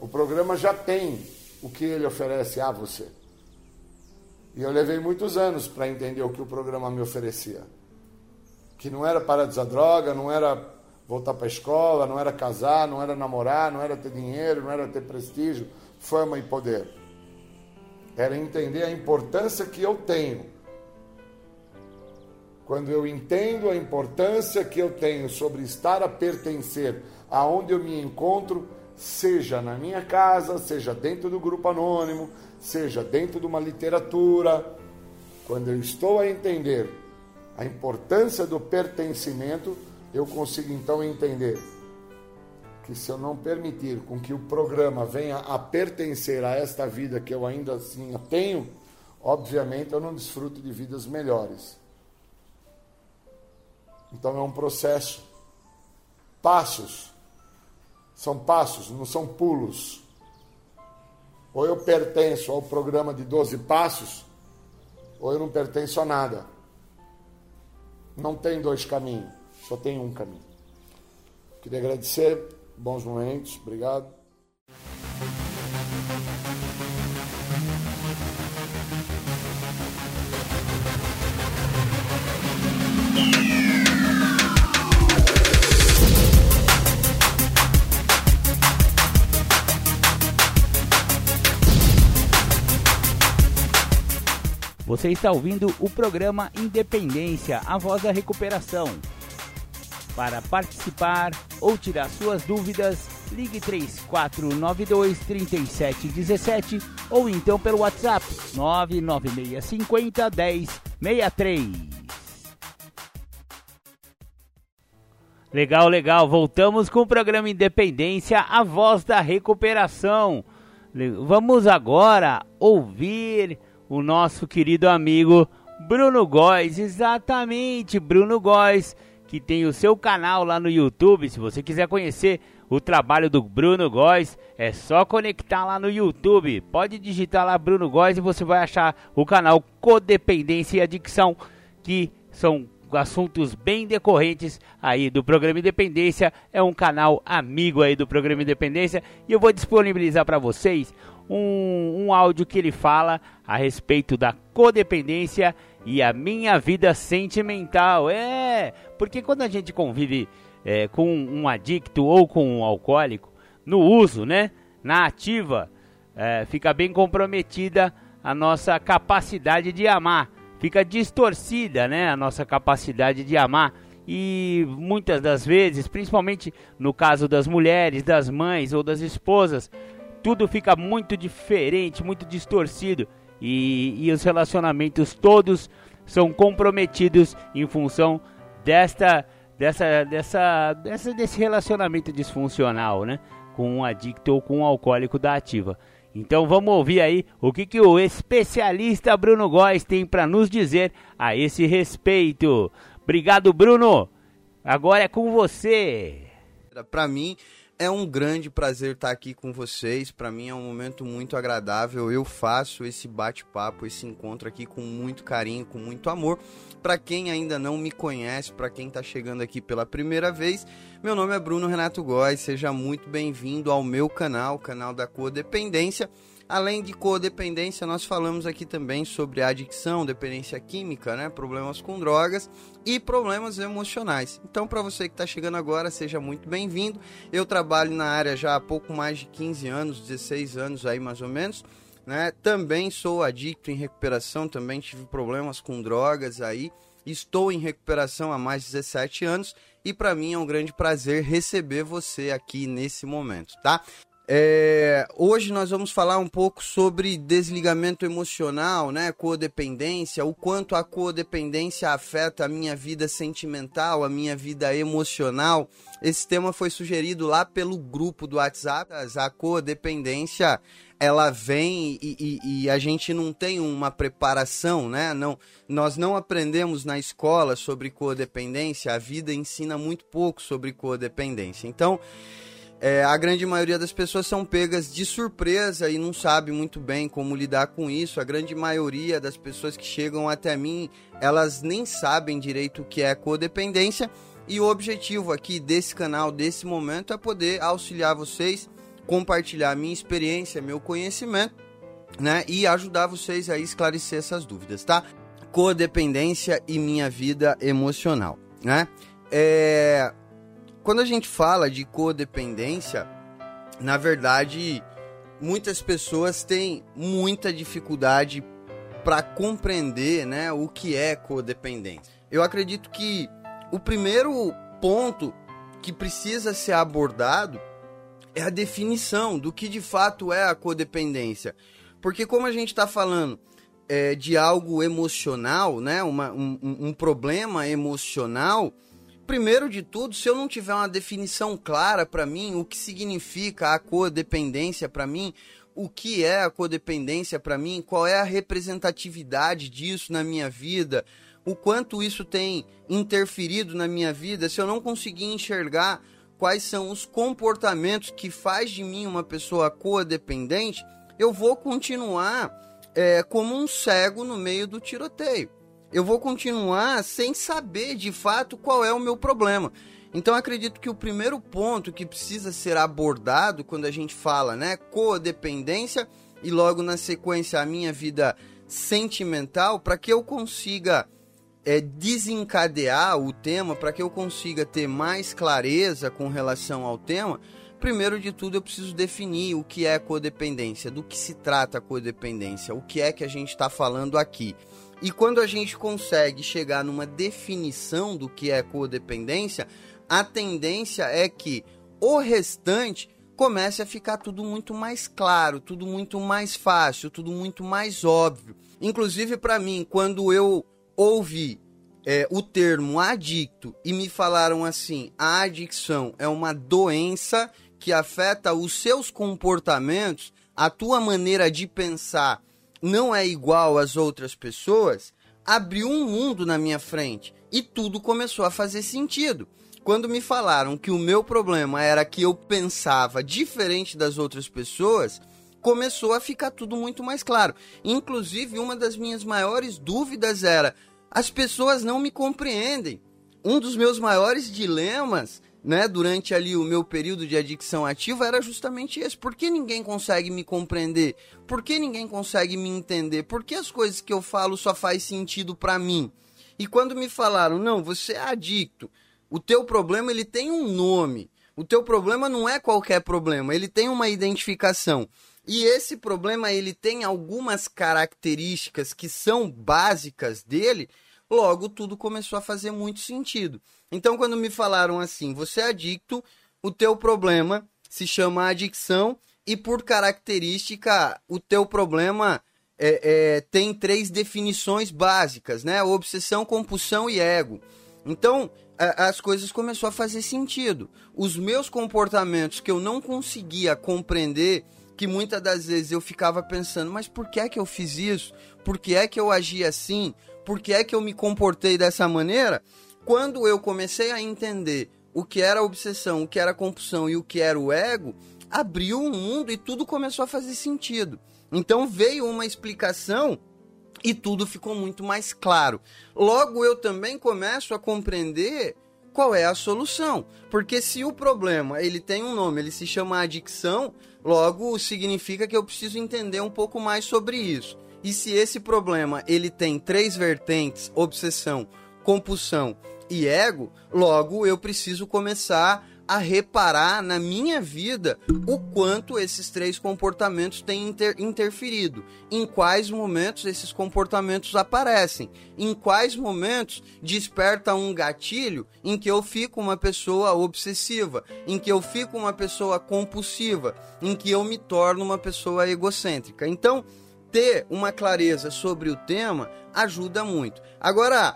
Speaker 2: O programa já tem o que ele oferece a você. E eu levei muitos anos para entender o que o programa me oferecia. Que não era parar de usar droga, não era voltar para a escola, não era casar, não era namorar, não era ter dinheiro, não era ter prestígio, fama e poder. Era entender a importância que eu tenho. Quando eu entendo a importância que eu tenho sobre estar a pertencer aonde eu me encontro, seja na minha casa, seja dentro do grupo anônimo, seja dentro de uma literatura, quando eu estou a entender a importância do pertencimento, eu consigo então entender que se eu não permitir com que o programa venha a pertencer a esta vida que eu ainda assim tenho, obviamente eu não desfruto de vidas melhores. Então é um processo. Passos. São passos, não são pulos. Ou eu pertenço ao programa de 12 passos, ou eu não pertenço a nada. Não tem dois caminhos, só tem um caminho. Queria agradecer bons momentos. Obrigado.
Speaker 1: Você está ouvindo o programa Independência, a voz da recuperação. Para participar ou tirar suas dúvidas, ligue 3492 3717 ou então pelo WhatsApp 99650 1063. Legal, legal. Voltamos com o programa Independência, a voz da recuperação. Vamos agora ouvir o nosso querido amigo Bruno Góes, exatamente, Bruno Góes, que tem o seu canal lá no YouTube. Se você quiser conhecer o trabalho do Bruno Góes, é só conectar lá no YouTube. Pode digitar lá Bruno Góes e você vai achar o canal Codependência e Adicção, que são assuntos bem decorrentes aí do programa Independência. É um canal amigo aí do programa Independência e eu vou disponibilizar para vocês um, um áudio que ele fala a respeito da codependência e a minha vida sentimental. É, porque quando a gente convive é, com um adicto ou com um alcoólico, no uso, né, na ativa, é, fica bem comprometida a nossa capacidade de amar, fica distorcida, né, a nossa capacidade de amar. E muitas das vezes, principalmente no caso das mulheres, das mães ou das esposas, tudo fica muito diferente, muito distorcido e, e os relacionamentos todos são comprometidos em função desta, dessa, dessa, dessa, desse relacionamento disfuncional, né? Com um adicto ou com um alcoólico da ativa. Então vamos ouvir aí o que, que o especialista Bruno Góes tem para nos dizer a esse respeito. Obrigado, Bruno. Agora é com você.
Speaker 3: Para mim, é um grande prazer estar aqui com vocês. Para mim é um momento muito agradável. Eu faço esse bate-papo, esse encontro aqui com muito carinho, com muito amor. Para quem ainda não me conhece, para quem está chegando aqui pela primeira vez, meu nome é Bruno Renato Góes. Seja muito bem-vindo ao meu canal, canal da Codependência. Além de codependência, nós falamos aqui também sobre adicção, dependência química, né? problemas com drogas e problemas emocionais. Então, para você que está chegando agora, seja muito bem-vindo. Eu trabalho na área já há pouco mais de 15 anos, 16 anos aí mais ou menos. Né? Também sou adicto em recuperação, também tive problemas com drogas aí. Estou em recuperação há mais de 17 anos e para mim é um grande prazer receber você aqui nesse momento, tá? É, hoje nós vamos falar um pouco sobre desligamento emocional, né? Codependência, o quanto a codependência afeta a minha vida sentimental, a minha vida emocional. Esse tema foi sugerido lá pelo grupo do WhatsApp. A codependência ela vem e, e, e, a gente não tem uma preparação, né? Não, nós não aprendemos na escola sobre codependência. A vida ensina muito pouco sobre codependência. Então é, a grande maioria das pessoas são pegas de surpresa e não sabe muito bem como lidar com isso. A grande maioria das pessoas que chegam até mim, elas nem sabem direito o que é codependência. E o objetivo aqui desse canal, desse momento, é poder auxiliar vocês, compartilhar minha experiência, meu conhecimento, né? E ajudar vocês a esclarecer essas dúvidas, tá? Codependência e minha vida emocional, né? É, quando a gente fala de codependência, na verdade, muitas pessoas têm muita dificuldade para compreender né, o que é codependência. Eu acredito que o primeiro ponto que precisa ser abordado é a definição do que de fato é a codependência. Porque como a gente está falando é, de algo emocional, né, uma, um, um problema emocional, primeiro de tudo, se eu não tiver uma definição clara para mim, o que significa a codependência para mim, o que é a codependência para mim, qual é a representatividade disso na minha vida, o quanto isso tem interferido na minha vida, se eu não conseguir enxergar quais são os comportamentos que faz de mim uma pessoa codependente, eu vou continuar é, como um cego no meio do tiroteio eu vou continuar sem saber de fato qual é o meu problema. Então acredito que o primeiro ponto que precisa ser abordado quando a gente fala, né, codependência e logo na sequência a minha vida sentimental, para que eu consiga é, desencadear o tema, para que eu consiga ter mais clareza com relação ao tema, primeiro de tudo eu preciso definir o que é codependência, do que se trata a codependência, o que é que a gente está falando aqui. E quando a gente consegue chegar numa definição do que é codependência, a tendência é que o restante comece a ficar tudo muito mais claro, tudo muito mais fácil, tudo muito mais óbvio. Inclusive para mim, quando eu ouvi é, o termo adicto e me falaram assim: a adicção é uma doença que afeta os seus comportamentos, a tua maneira de pensar não é igual às outras pessoas, abriu um mundo na minha frente e tudo começou a fazer sentido. Quando me falaram que o meu problema era que eu pensava diferente das outras pessoas, começou a ficar tudo muito mais claro. Inclusive, uma das minhas maiores dúvidas era: as pessoas não me compreendem. Um dos meus maiores dilemas, né, durante ali o meu período de adicção ativa era justamente esse. Por que ninguém consegue me compreender? Por que ninguém consegue me entender? Por que as coisas que eu falo só faz sentido para mim? E quando me falaram: "Não, você é adicto", o teu problema ele tem um nome. O teu problema não é qualquer problema, ele tem uma identificação. E esse problema ele tem algumas características que são básicas dele, logo tudo começou a fazer muito sentido. Então quando me falaram assim, você é adicto, o teu problema se chama adicção e por característica o teu problema é, é, tem três definições básicas, né? Obsessão, compulsão e ego. Então, as coisas começou a fazer sentido. Os meus comportamentos que eu não conseguia compreender, que muitas das vezes eu ficava pensando, mas por que é que eu fiz isso? Por que é que eu agi assim? Por que é que eu me comportei dessa maneira? Quando eu comecei a entender o que era obsessão, o que era compulsão e o que era o ego, abriu um mundo e tudo começou a fazer sentido. Então veio uma explicação e tudo ficou muito mais claro. Logo, eu também começo a compreender qual é a solução, porque se o problema ele tem um nome, ele se chama adicção, logo significa que eu preciso entender um pouco mais sobre isso. E se esse problema ele tem três vertentes, obsessão, compulsão e ego, logo eu preciso começar a reparar na minha vida o quanto esses três comportamentos têm inter interferido, em quais momentos esses comportamentos aparecem, em quais momentos desperta um gatilho em que eu fico uma pessoa obsessiva, em que eu fico uma pessoa compulsiva, em que eu me torno uma pessoa egocêntrica. Então, ter uma clareza sobre o tema ajuda muito. Agora,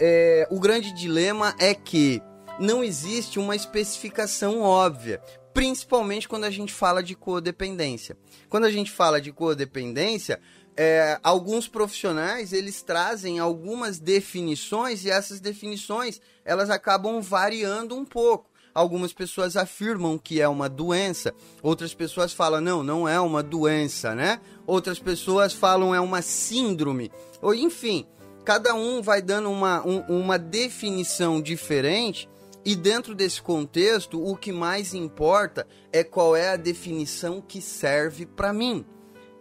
Speaker 3: é, o grande dilema é que não existe uma especificação óbvia, principalmente quando a gente fala de codependência. Quando a gente fala de codependência, é, alguns profissionais eles trazem algumas definições e essas definições elas acabam variando um pouco. Algumas pessoas afirmam que é uma doença, outras pessoas falam não, não é uma doença, né? Outras pessoas falam é uma síndrome, ou enfim, cada um vai dando uma, um, uma definição diferente e dentro desse contexto, o que mais importa é qual é a definição que serve para mim.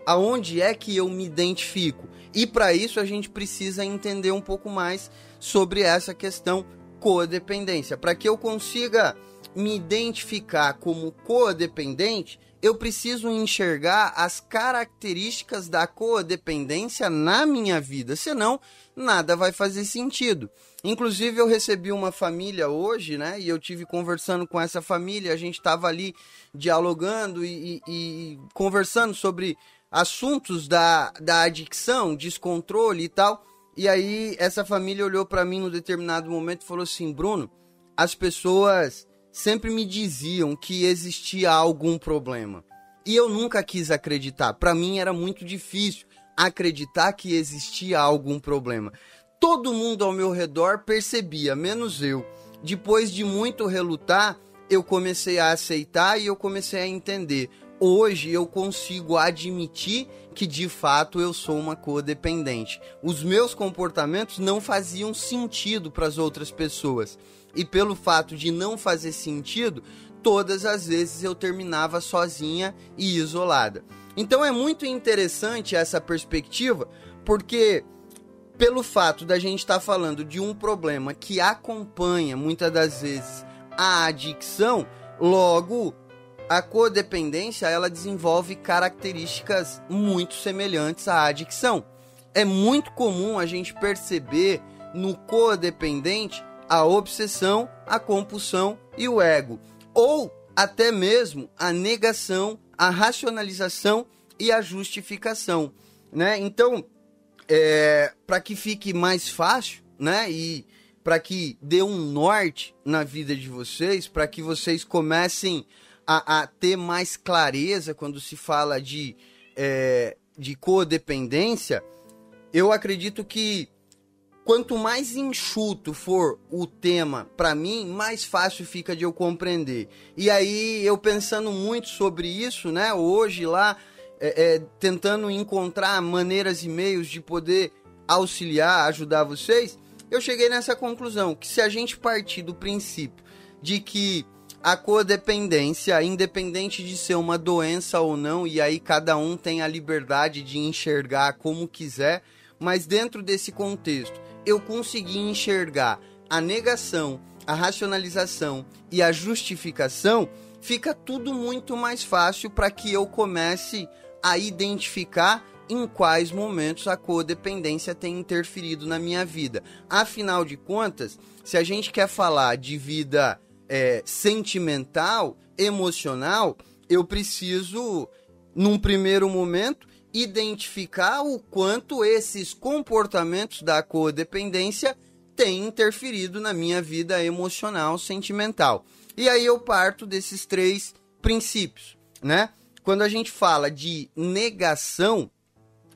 Speaker 3: Aonde é que eu me identifico? E para isso a gente precisa entender um pouco mais sobre essa questão codependência. Para que eu consiga me identificar como codependente, eu preciso enxergar as características da codependência na minha vida, senão nada vai fazer sentido. Inclusive, eu recebi uma família hoje, né? E eu tive conversando com essa família, a gente estava ali dialogando e, e, e, conversando sobre assuntos da, da adicção, descontrole e tal. E aí, essa família olhou para mim num determinado momento e falou assim: Bruno, as pessoas sempre me diziam que existia algum problema. E eu nunca quis acreditar. Para mim era muito difícil acreditar que existia algum problema. Todo mundo ao meu redor percebia, menos eu. Depois de muito relutar, eu comecei a aceitar e eu comecei a entender. Hoje eu consigo admitir que de fato eu sou uma codependente. Os meus comportamentos não faziam sentido para as outras pessoas. E pelo fato de não fazer sentido, todas as vezes eu terminava sozinha e isolada. Então é muito interessante essa perspectiva, porque pelo fato da gente estar tá falando de um problema que acompanha muitas das vezes a adicção, logo a codependência ela desenvolve características muito semelhantes à adicção. É muito comum a gente perceber no codependente a obsessão, a compulsão e o ego, ou até mesmo a negação, a racionalização e a justificação, né? Então, é, para que fique mais fácil, né? E para que dê um norte na vida de vocês, para que vocês comecem a, a, ter mais clareza quando se fala de, é, de codependência, eu acredito que quanto mais enxuto for o tema para mim, mais fácil fica de eu compreender. E aí eu pensando muito sobre isso, né? Hoje lá é, é, tentando encontrar maneiras e meios de poder auxiliar, ajudar vocês, eu cheguei nessa conclusão que se a gente partir do princípio de que a codependência, independente de ser uma doença ou não, e aí cada um tem a liberdade de enxergar como quiser, mas dentro desse contexto, eu consegui enxergar a negação, a racionalização e a justificação, fica tudo muito mais fácil para que eu comece a identificar em quais momentos a codependência tem interferido na minha vida. Afinal de contas, se a gente quer falar de vida é, sentimental, emocional, eu preciso, num primeiro momento, identificar o quanto esses comportamentos da codependência têm interferido na minha vida emocional, sentimental. E aí eu parto desses três princípios, né? Quando a gente fala de negação,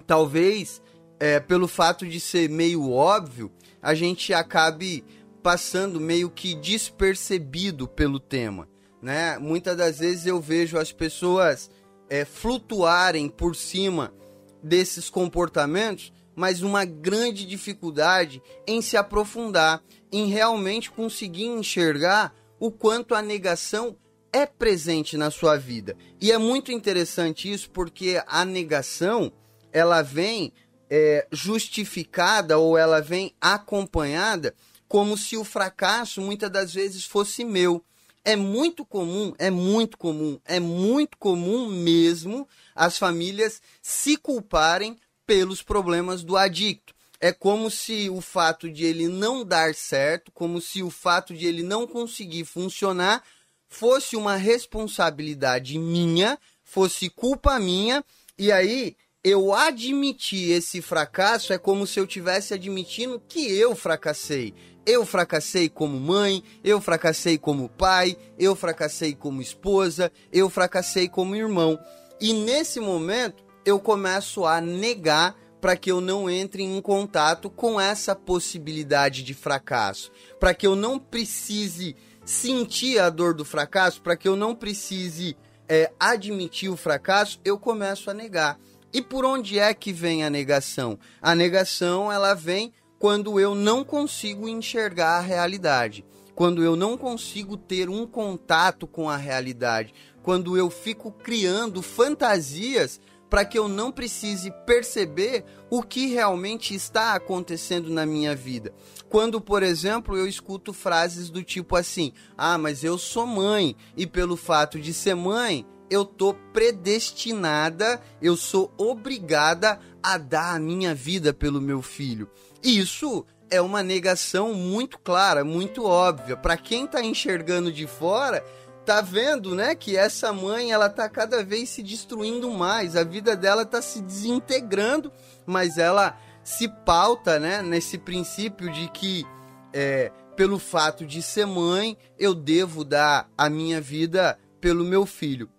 Speaker 3: talvez é, pelo fato de ser meio óbvio, a gente acabe passando meio que despercebido pelo tema, né? Muitas das vezes eu vejo as pessoas é, flutuarem por cima desses comportamentos, mas uma grande dificuldade em se aprofundar, em realmente conseguir enxergar o quanto a negação é presente na sua vida. E é muito interessante isso porque a negação ela vem é, justificada ou ela vem acompanhada como se o fracasso muitas das vezes fosse meu. É muito comum, é muito comum, é muito comum mesmo as famílias se culparem pelos problemas do adicto. É como se o fato de ele não dar certo, como se o fato de ele não conseguir funcionar fosse uma responsabilidade minha, fosse culpa minha, e aí eu admitir esse fracasso é como se eu tivesse admitindo que eu fracassei. Eu fracassei como mãe, eu fracassei como pai, eu fracassei como esposa, eu fracassei como irmão. E nesse momento eu começo a negar para que eu não entre em contato com essa possibilidade de fracasso, para que eu não precise sentir a dor do fracasso, para que eu não precise é, admitir o fracasso, eu começo a negar. E por onde é que vem a negação? A negação ela vem quando eu não consigo enxergar a realidade, quando eu não consigo ter um contato com a realidade, quando eu fico criando fantasias para que eu não precise perceber o que realmente está acontecendo na minha vida. Quando, por exemplo, eu escuto frases do tipo assim: "Ah, mas eu sou mãe e pelo fato de ser mãe, eu tô predestinada, eu sou obrigada a dar a minha vida pelo meu filho. Isso é uma negação muito clara, muito óbvia. Para quem está enxergando de fora, tá vendo, né, que essa mãe ela tá cada vez se destruindo mais, a vida dela tá se desintegrando, mas ela se pauta, né, nesse princípio de que é, pelo fato de ser mãe, eu devo dar a minha vida pelo meu filho.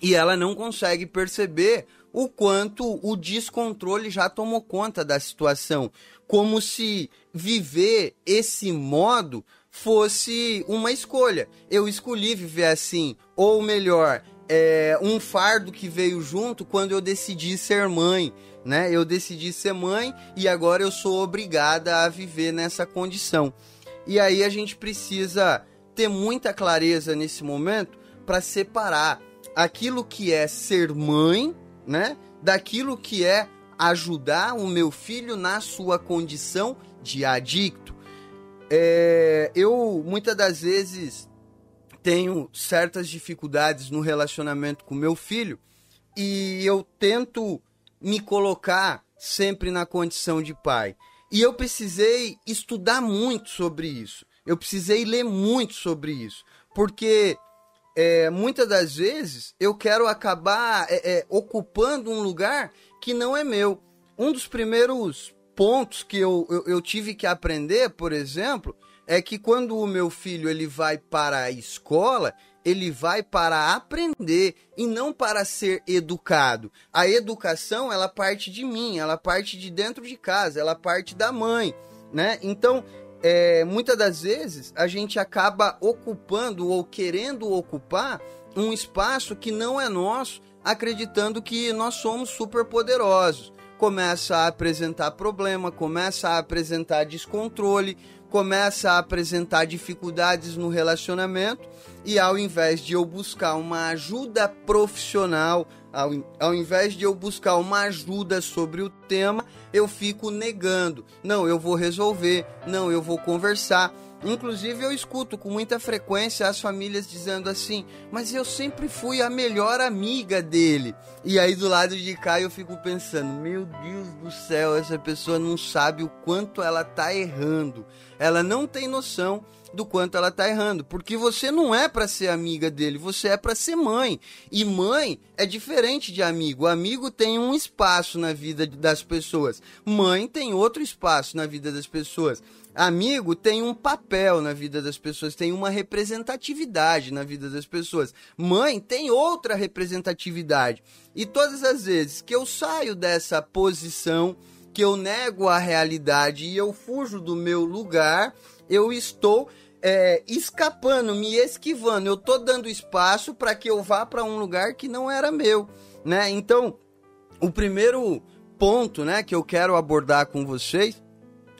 Speaker 3: E ela não consegue perceber o quanto o descontrole já tomou conta da situação como se viver esse modo fosse uma escolha. Eu escolhi viver assim, ou melhor, é, um fardo que veio junto quando eu decidi ser mãe, né? Eu decidi ser mãe e agora eu sou obrigada a viver nessa condição. E aí a gente precisa ter muita clareza nesse momento para separar aquilo que é ser mãe, né, daquilo que é ajudar o meu filho na sua condição de adicto. É, eu muitas das vezes tenho certas dificuldades no relacionamento com meu filho e eu tento me colocar sempre na condição de pai. E eu precisei estudar muito sobre isso. Eu precisei ler muito sobre isso. Porque é, muitas das vezes eu quero acabar é, é, ocupando um lugar que não é meu. Um dos primeiros pontos que eu, eu, eu, tive que aprender, por exemplo, é que quando o meu filho ele vai para a escola, ele vai para aprender e não para ser educado. A educação, ela parte de mim, ela parte de dentro de casa, ela parte da mãe. né? Então, é, muitas das vezes a gente acaba ocupando ou querendo ocupar um espaço que não é nosso, acreditando que nós somos super poderosos. Começa a apresentar problema, começa a apresentar descontrole, começa a apresentar dificuldades no relacionamento e ao invés de eu buscar uma ajuda profissional, ao, ao invés de eu buscar uma ajuda sobre o tema, eu fico negando. Não, eu vou resolver, não, eu vou conversar. Inclusive, eu escuto com muita frequência as famílias dizendo assim: Mas eu sempre fui a melhor amiga dele. E aí, do lado de cá, eu fico pensando: Meu Deus do céu, essa pessoa não sabe o quanto ela tá errando. Ela não tem noção do quanto ela tá errando, porque você não é para ser amiga dele, você é para ser mãe. E mãe é diferente de amigo. Amigo tem um espaço na vida das pessoas. Mãe tem outro espaço na vida das pessoas. Amigo tem um papel na vida das pessoas, tem uma representatividade na vida das pessoas. Mãe tem outra representatividade. E todas as vezes que eu saio dessa posição, que eu nego a realidade e eu fujo do meu lugar, eu estou é, escapando, me esquivando. Eu estou dando espaço para que eu vá para um lugar que não era meu, né? Então, o primeiro ponto, né, que eu quero abordar com vocês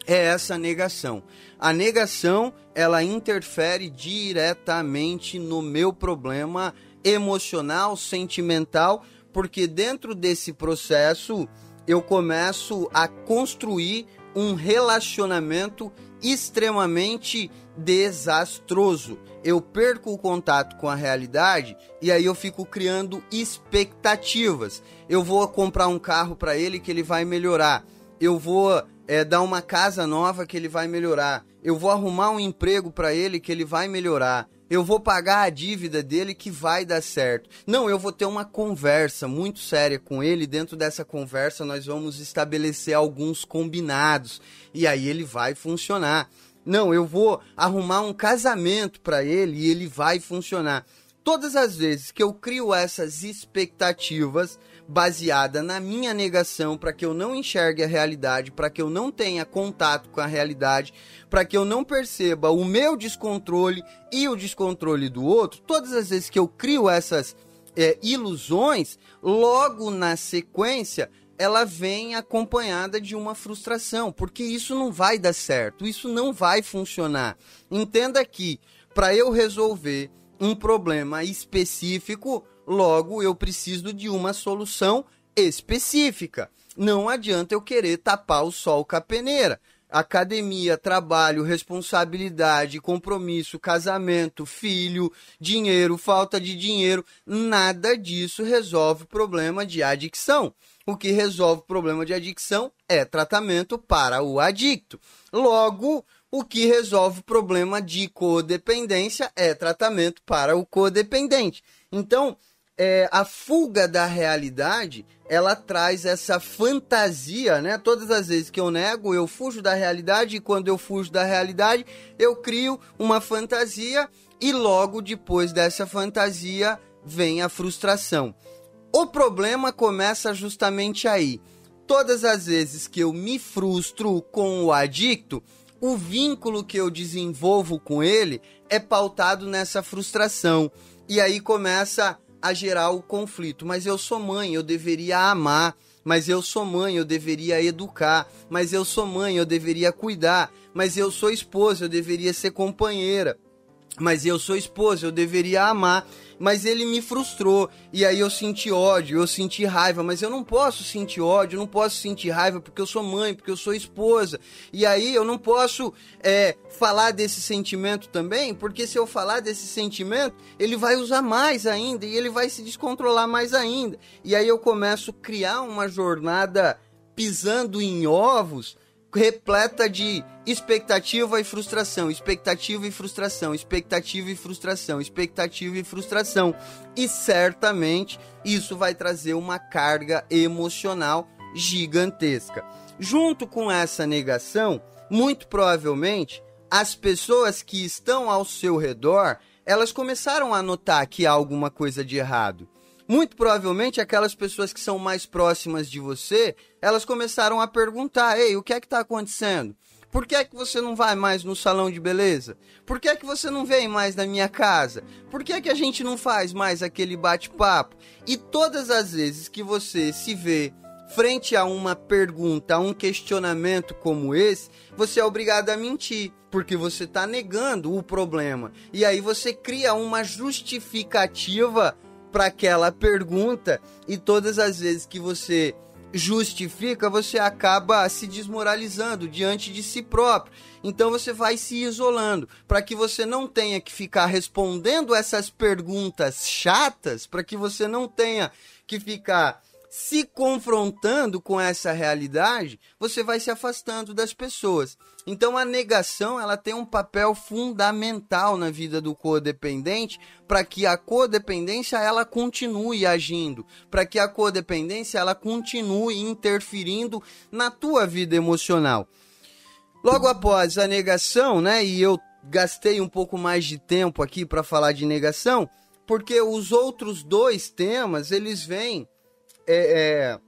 Speaker 3: é essa negação. A negação, ela interfere diretamente no meu problema emocional, sentimental, porque dentro desse processo eu começo a construir um relacionamento extremamente desastroso. Eu perco o contato com a realidade e aí eu fico criando expectativas. Eu vou comprar um carro para ele que ele vai melhorar. Eu vou é, dar uma casa nova que ele vai melhorar. Eu vou arrumar um emprego para ele que ele vai melhorar. Eu vou pagar a dívida dele que vai dar certo. Não, eu vou ter uma conversa muito séria com ele. Dentro dessa conversa, nós vamos estabelecer alguns combinados e aí ele vai funcionar. Não, eu vou arrumar um casamento para ele e ele vai funcionar. Todas as vezes que eu crio essas expectativas, baseada na minha negação, para que eu não enxergue a realidade, para que eu não tenha contato com a realidade, para que eu não perceba o meu descontrole e o descontrole do outro, todas as vezes que eu crio essas é, ilusões, logo na sequência ela vem acompanhada de uma frustração, porque isso não vai dar certo, isso não vai funcionar. Entenda que para eu resolver um problema específico, Logo, eu preciso de uma solução específica. Não adianta eu querer tapar o sol com a peneira. Academia, trabalho, responsabilidade, compromisso, casamento, filho, dinheiro, falta de dinheiro, nada disso resolve o problema de adicção. O que resolve o problema de adicção é tratamento para o adicto. Logo, o que resolve o problema de codependência é tratamento para o codependente. Então, é, a fuga da realidade, ela traz essa fantasia, né? Todas as vezes que eu nego, eu fujo da realidade e quando eu fujo da realidade, eu crio uma fantasia e logo depois dessa fantasia vem a frustração. O problema começa justamente aí. Todas as vezes que eu me frustro com o adicto, o vínculo que eu desenvolvo com ele é pautado nessa frustração. E aí começa a gerar o conflito. Mas eu sou mãe, eu deveria amar. Mas eu sou mãe, eu deveria educar. Mas eu sou mãe, eu deveria cuidar. Mas eu sou esposa, eu deveria ser companheira. Mas eu sou esposa, eu deveria amar mas ele me frustrou. E aí eu senti ódio, eu senti raiva, mas eu não posso sentir ódio, eu não posso sentir raiva porque eu sou mãe, porque eu sou esposa. E aí eu não posso é, falar desse sentimento também, porque se eu falar desse sentimento, ele vai usar mais ainda e ele vai se descontrolar mais ainda. E aí eu começo a criar uma jornada pisando em ovos repleta de expectativa e frustração, expectativa e frustração, expectativa e frustração, expectativa e frustração. E certamente isso vai trazer uma carga emocional gigantesca. Junto com essa negação, muito provavelmente as pessoas que estão ao seu redor, elas começaram a notar que há alguma coisa de errado muito provavelmente aquelas pessoas que são mais próximas de você, elas começaram a perguntar: ei, o que é que está acontecendo? Por que é que você não vai mais no salão de beleza? Por que é que você não vem mais na minha casa? Por que é que a gente não faz mais aquele bate-papo? E todas as vezes que você se vê frente a uma pergunta, a um questionamento como esse, você é obrigado a mentir, porque você está negando o problema. E aí você cria uma justificativa para aquela pergunta, e todas as vezes que você justifica, você acaba se desmoralizando diante de si próprio. Então você vai se isolando para que você não tenha que ficar respondendo essas perguntas chatas, para que você não tenha que ficar se confrontando com essa realidade, você vai se afastando das pessoas. Então a negação, ela tem um papel fundamental na vida do codependente para que a codependência ela continue agindo, para que a codependência ela continue interferindo na tua vida emocional. Logo após a negação, né, e eu gastei um pouco mais de tempo aqui para falar de negação, porque os outros dois temas, eles vêm é, é,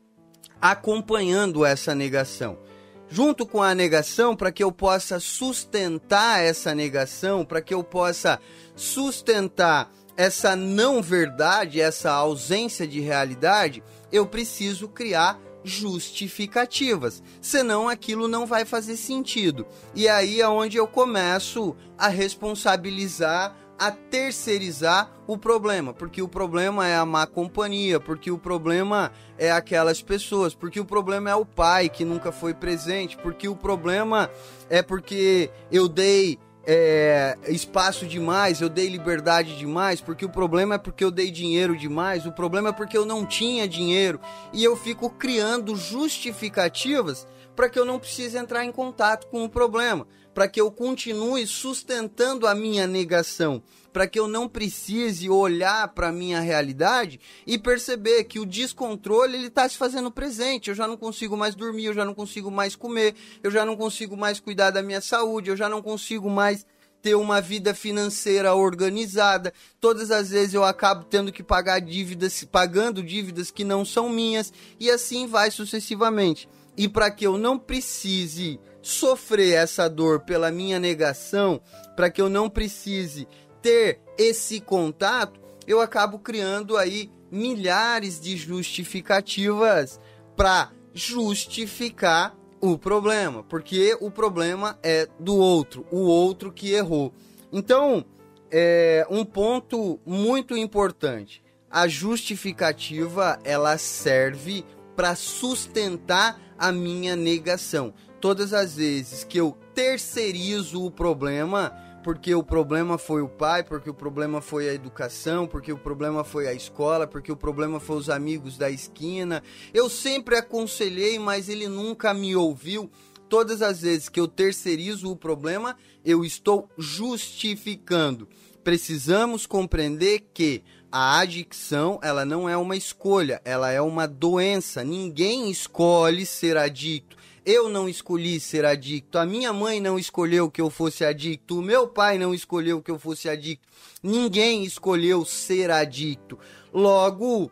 Speaker 3: acompanhando essa negação. Junto com a negação, para que eu possa sustentar essa negação, para que eu possa sustentar essa não verdade, essa ausência de realidade, eu preciso criar justificativas, senão aquilo não vai fazer sentido. E aí é onde eu começo a responsabilizar a terceirizar o problema, porque o problema é a má companhia, porque o problema é aquelas pessoas, porque o problema é o pai que nunca foi presente, porque o problema é porque eu dei é, espaço demais, eu dei liberdade demais, porque o problema é porque eu dei dinheiro demais, o problema é porque eu não tinha dinheiro. E eu fico criando justificativas para que eu não precise entrar em contato com o problema para que eu continue sustentando a minha negação, para que eu não precise olhar para a minha realidade e perceber que o descontrole ele está se fazendo presente. Eu já não consigo mais dormir, eu já não consigo mais comer, eu já não consigo mais cuidar da minha saúde, eu já não consigo mais ter uma vida financeira organizada. Todas as vezes eu acabo tendo que pagar dívidas, pagando dívidas que não são minhas e assim vai sucessivamente. E para que eu não precise sofrer essa dor pela minha negação, para que eu não precise ter esse contato, eu acabo criando aí milhares de justificativas para justificar o problema, porque o problema é do outro, o outro que errou. Então, é um ponto muito importante. A justificativa, ela serve para sustentar a minha negação todas as vezes que eu terceirizo o problema, porque o problema foi o pai, porque o problema foi a educação, porque o problema foi a escola, porque o problema foi os amigos da esquina. Eu sempre aconselhei, mas ele nunca me ouviu. Todas as vezes que eu terceirizo o problema, eu estou justificando. Precisamos compreender que a adicção, ela não é uma escolha, ela é uma doença. Ninguém escolhe ser adicto. Eu não escolhi ser adicto, a minha mãe não escolheu que eu fosse adicto, o meu pai não escolheu que eu fosse adicto. Ninguém escolheu ser adicto. Logo,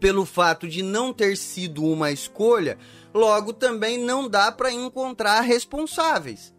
Speaker 3: pelo fato de não ter sido uma escolha, logo também não dá para encontrar responsáveis.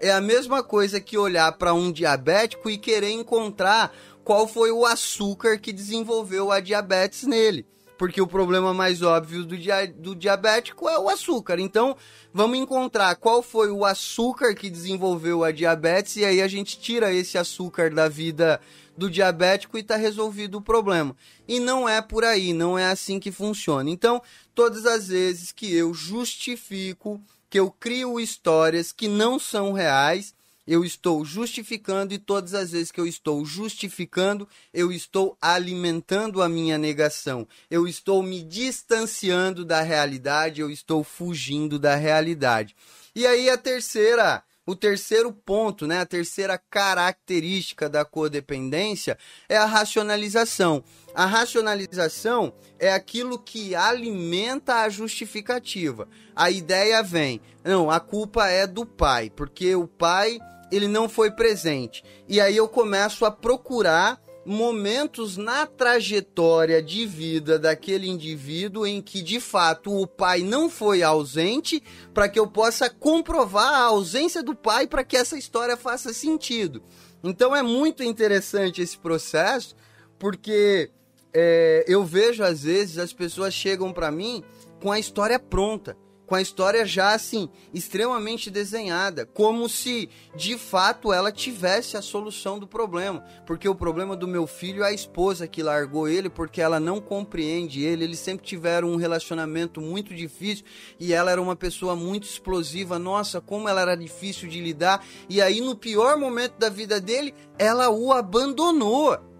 Speaker 3: É a mesma coisa que olhar para um diabético e querer encontrar qual foi o açúcar que desenvolveu a diabetes nele porque o problema mais óbvio do, dia, do diabético é o açúcar. Então, vamos encontrar qual foi o açúcar que desenvolveu a diabetes e aí a gente tira esse açúcar da vida do diabético e está resolvido o problema. E não é por aí, não é assim que funciona. Então, todas as vezes que eu justifico, que eu crio histórias que não são reais, eu estou justificando e todas as vezes que eu estou justificando, eu estou alimentando a minha negação. Eu estou me distanciando da realidade, eu estou fugindo da realidade. E aí a terceira, o terceiro ponto, né, a terceira característica da codependência é a racionalização. A racionalização é aquilo que alimenta a justificativa. A ideia vem, não, a culpa é do pai, porque o pai ele não foi presente. E aí eu começo a procurar momentos na trajetória de vida daquele indivíduo em que de fato o pai não foi ausente, para que eu possa comprovar a ausência do pai para que essa história faça sentido. Então é muito interessante esse processo, porque é, eu vejo às vezes as pessoas chegam para mim com a história pronta com a história já assim extremamente desenhada, como se de fato ela tivesse a solução do problema, porque o problema do meu filho é a esposa que largou ele porque ela não compreende ele, eles sempre tiveram um relacionamento muito difícil e ela era uma pessoa muito explosiva, nossa, como ela era difícil de lidar, e aí no pior momento da vida dele, ela o abandonou.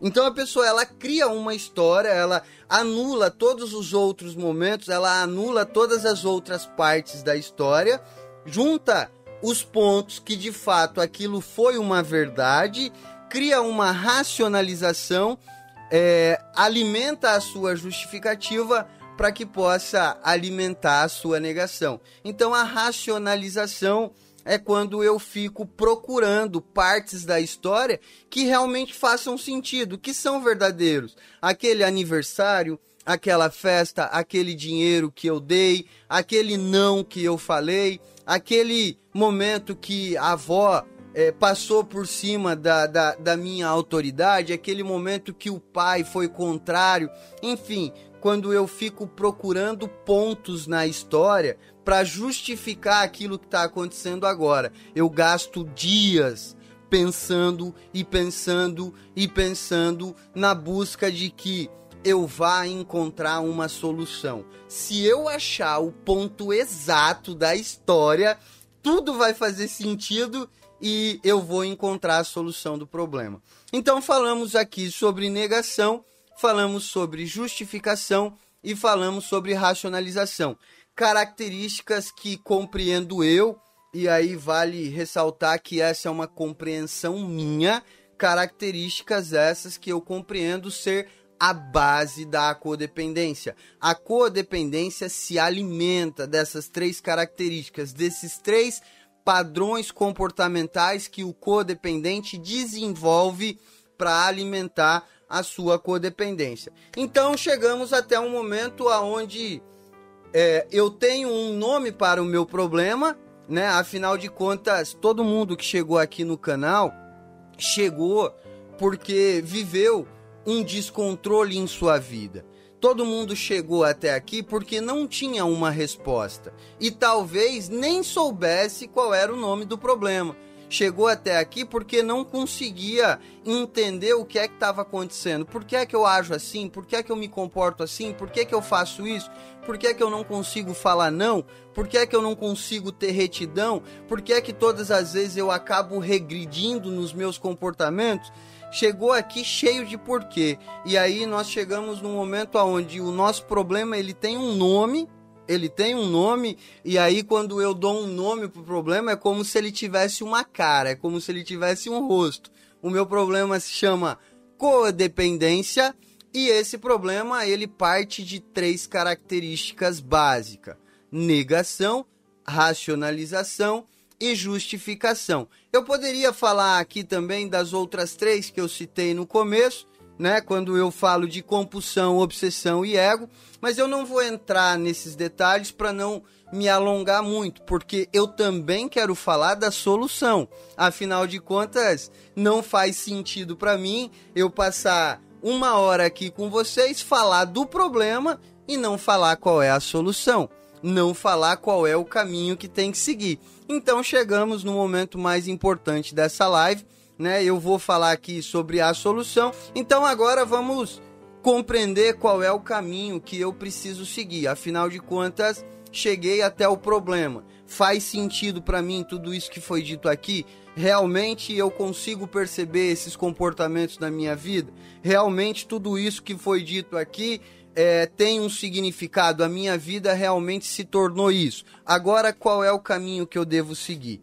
Speaker 3: Então a pessoa ela cria uma história, ela anula todos os outros momentos, ela anula todas as outras partes da história, junta os pontos que de fato aquilo foi uma verdade, cria uma racionalização, é, alimenta a sua justificativa para que possa alimentar a sua negação. Então a racionalização é quando eu fico procurando partes da história que realmente façam sentido, que são verdadeiros. Aquele aniversário, aquela festa, aquele dinheiro que eu dei, aquele não que eu falei, aquele momento que a avó é, passou por cima da, da, da minha autoridade, aquele momento que o pai foi contrário, enfim, quando eu fico procurando pontos na história para justificar aquilo que está acontecendo agora. Eu gasto dias pensando e pensando e pensando na busca de que eu vá encontrar uma solução. Se eu achar o ponto exato da história, tudo vai fazer sentido e eu vou encontrar a solução do problema. Então falamos aqui sobre negação, falamos sobre justificação e falamos sobre racionalização características que compreendo eu, e aí vale ressaltar que essa é uma compreensão minha, características essas que eu compreendo ser a base da codependência. A codependência se alimenta dessas três características, desses três padrões comportamentais que o codependente desenvolve para alimentar a sua codependência. Então chegamos até um momento aonde é, eu tenho um nome para o meu problema, né? Afinal de contas, todo mundo que chegou aqui no canal chegou porque viveu um descontrole em sua vida. Todo mundo chegou até aqui porque não tinha uma resposta e talvez nem soubesse qual era o nome do problema chegou até aqui porque não conseguia entender o que é que estava acontecendo. Por que é que eu ajo assim? Por que é que eu me comporto assim? Por que é que eu faço isso? Por que é que eu não consigo falar não? Por que é que eu não consigo ter retidão? Por que é que todas as vezes eu acabo regredindo nos meus comportamentos? Chegou aqui cheio de porquê. E aí nós chegamos num momento onde o nosso problema ele tem um nome, ele tem um nome, e aí quando eu dou um nome pro problema, é como se ele tivesse uma cara, é como se ele tivesse um rosto. O meu problema se chama codependência, e esse problema ele parte de três características básicas: negação, racionalização e justificação. Eu poderia falar aqui também das outras três que eu citei no começo, né? Quando eu falo de compulsão, obsessão e ego, mas eu não vou entrar nesses detalhes para não me alongar muito, porque eu também quero falar da solução. Afinal de contas, não faz sentido para mim eu passar uma hora aqui com vocês, falar do problema e não falar qual é a solução, não falar qual é o caminho que tem que seguir. Então chegamos no momento mais importante dessa live, né? Eu vou falar aqui sobre a solução. Então agora vamos compreender qual é o caminho que eu preciso seguir. Afinal de contas, cheguei até o problema. Faz sentido para mim tudo isso que foi dito aqui? Realmente eu consigo perceber esses comportamentos na minha vida? Realmente tudo isso que foi dito aqui é, tem um significado? A minha vida realmente se tornou isso. Agora, qual é o caminho que eu devo seguir?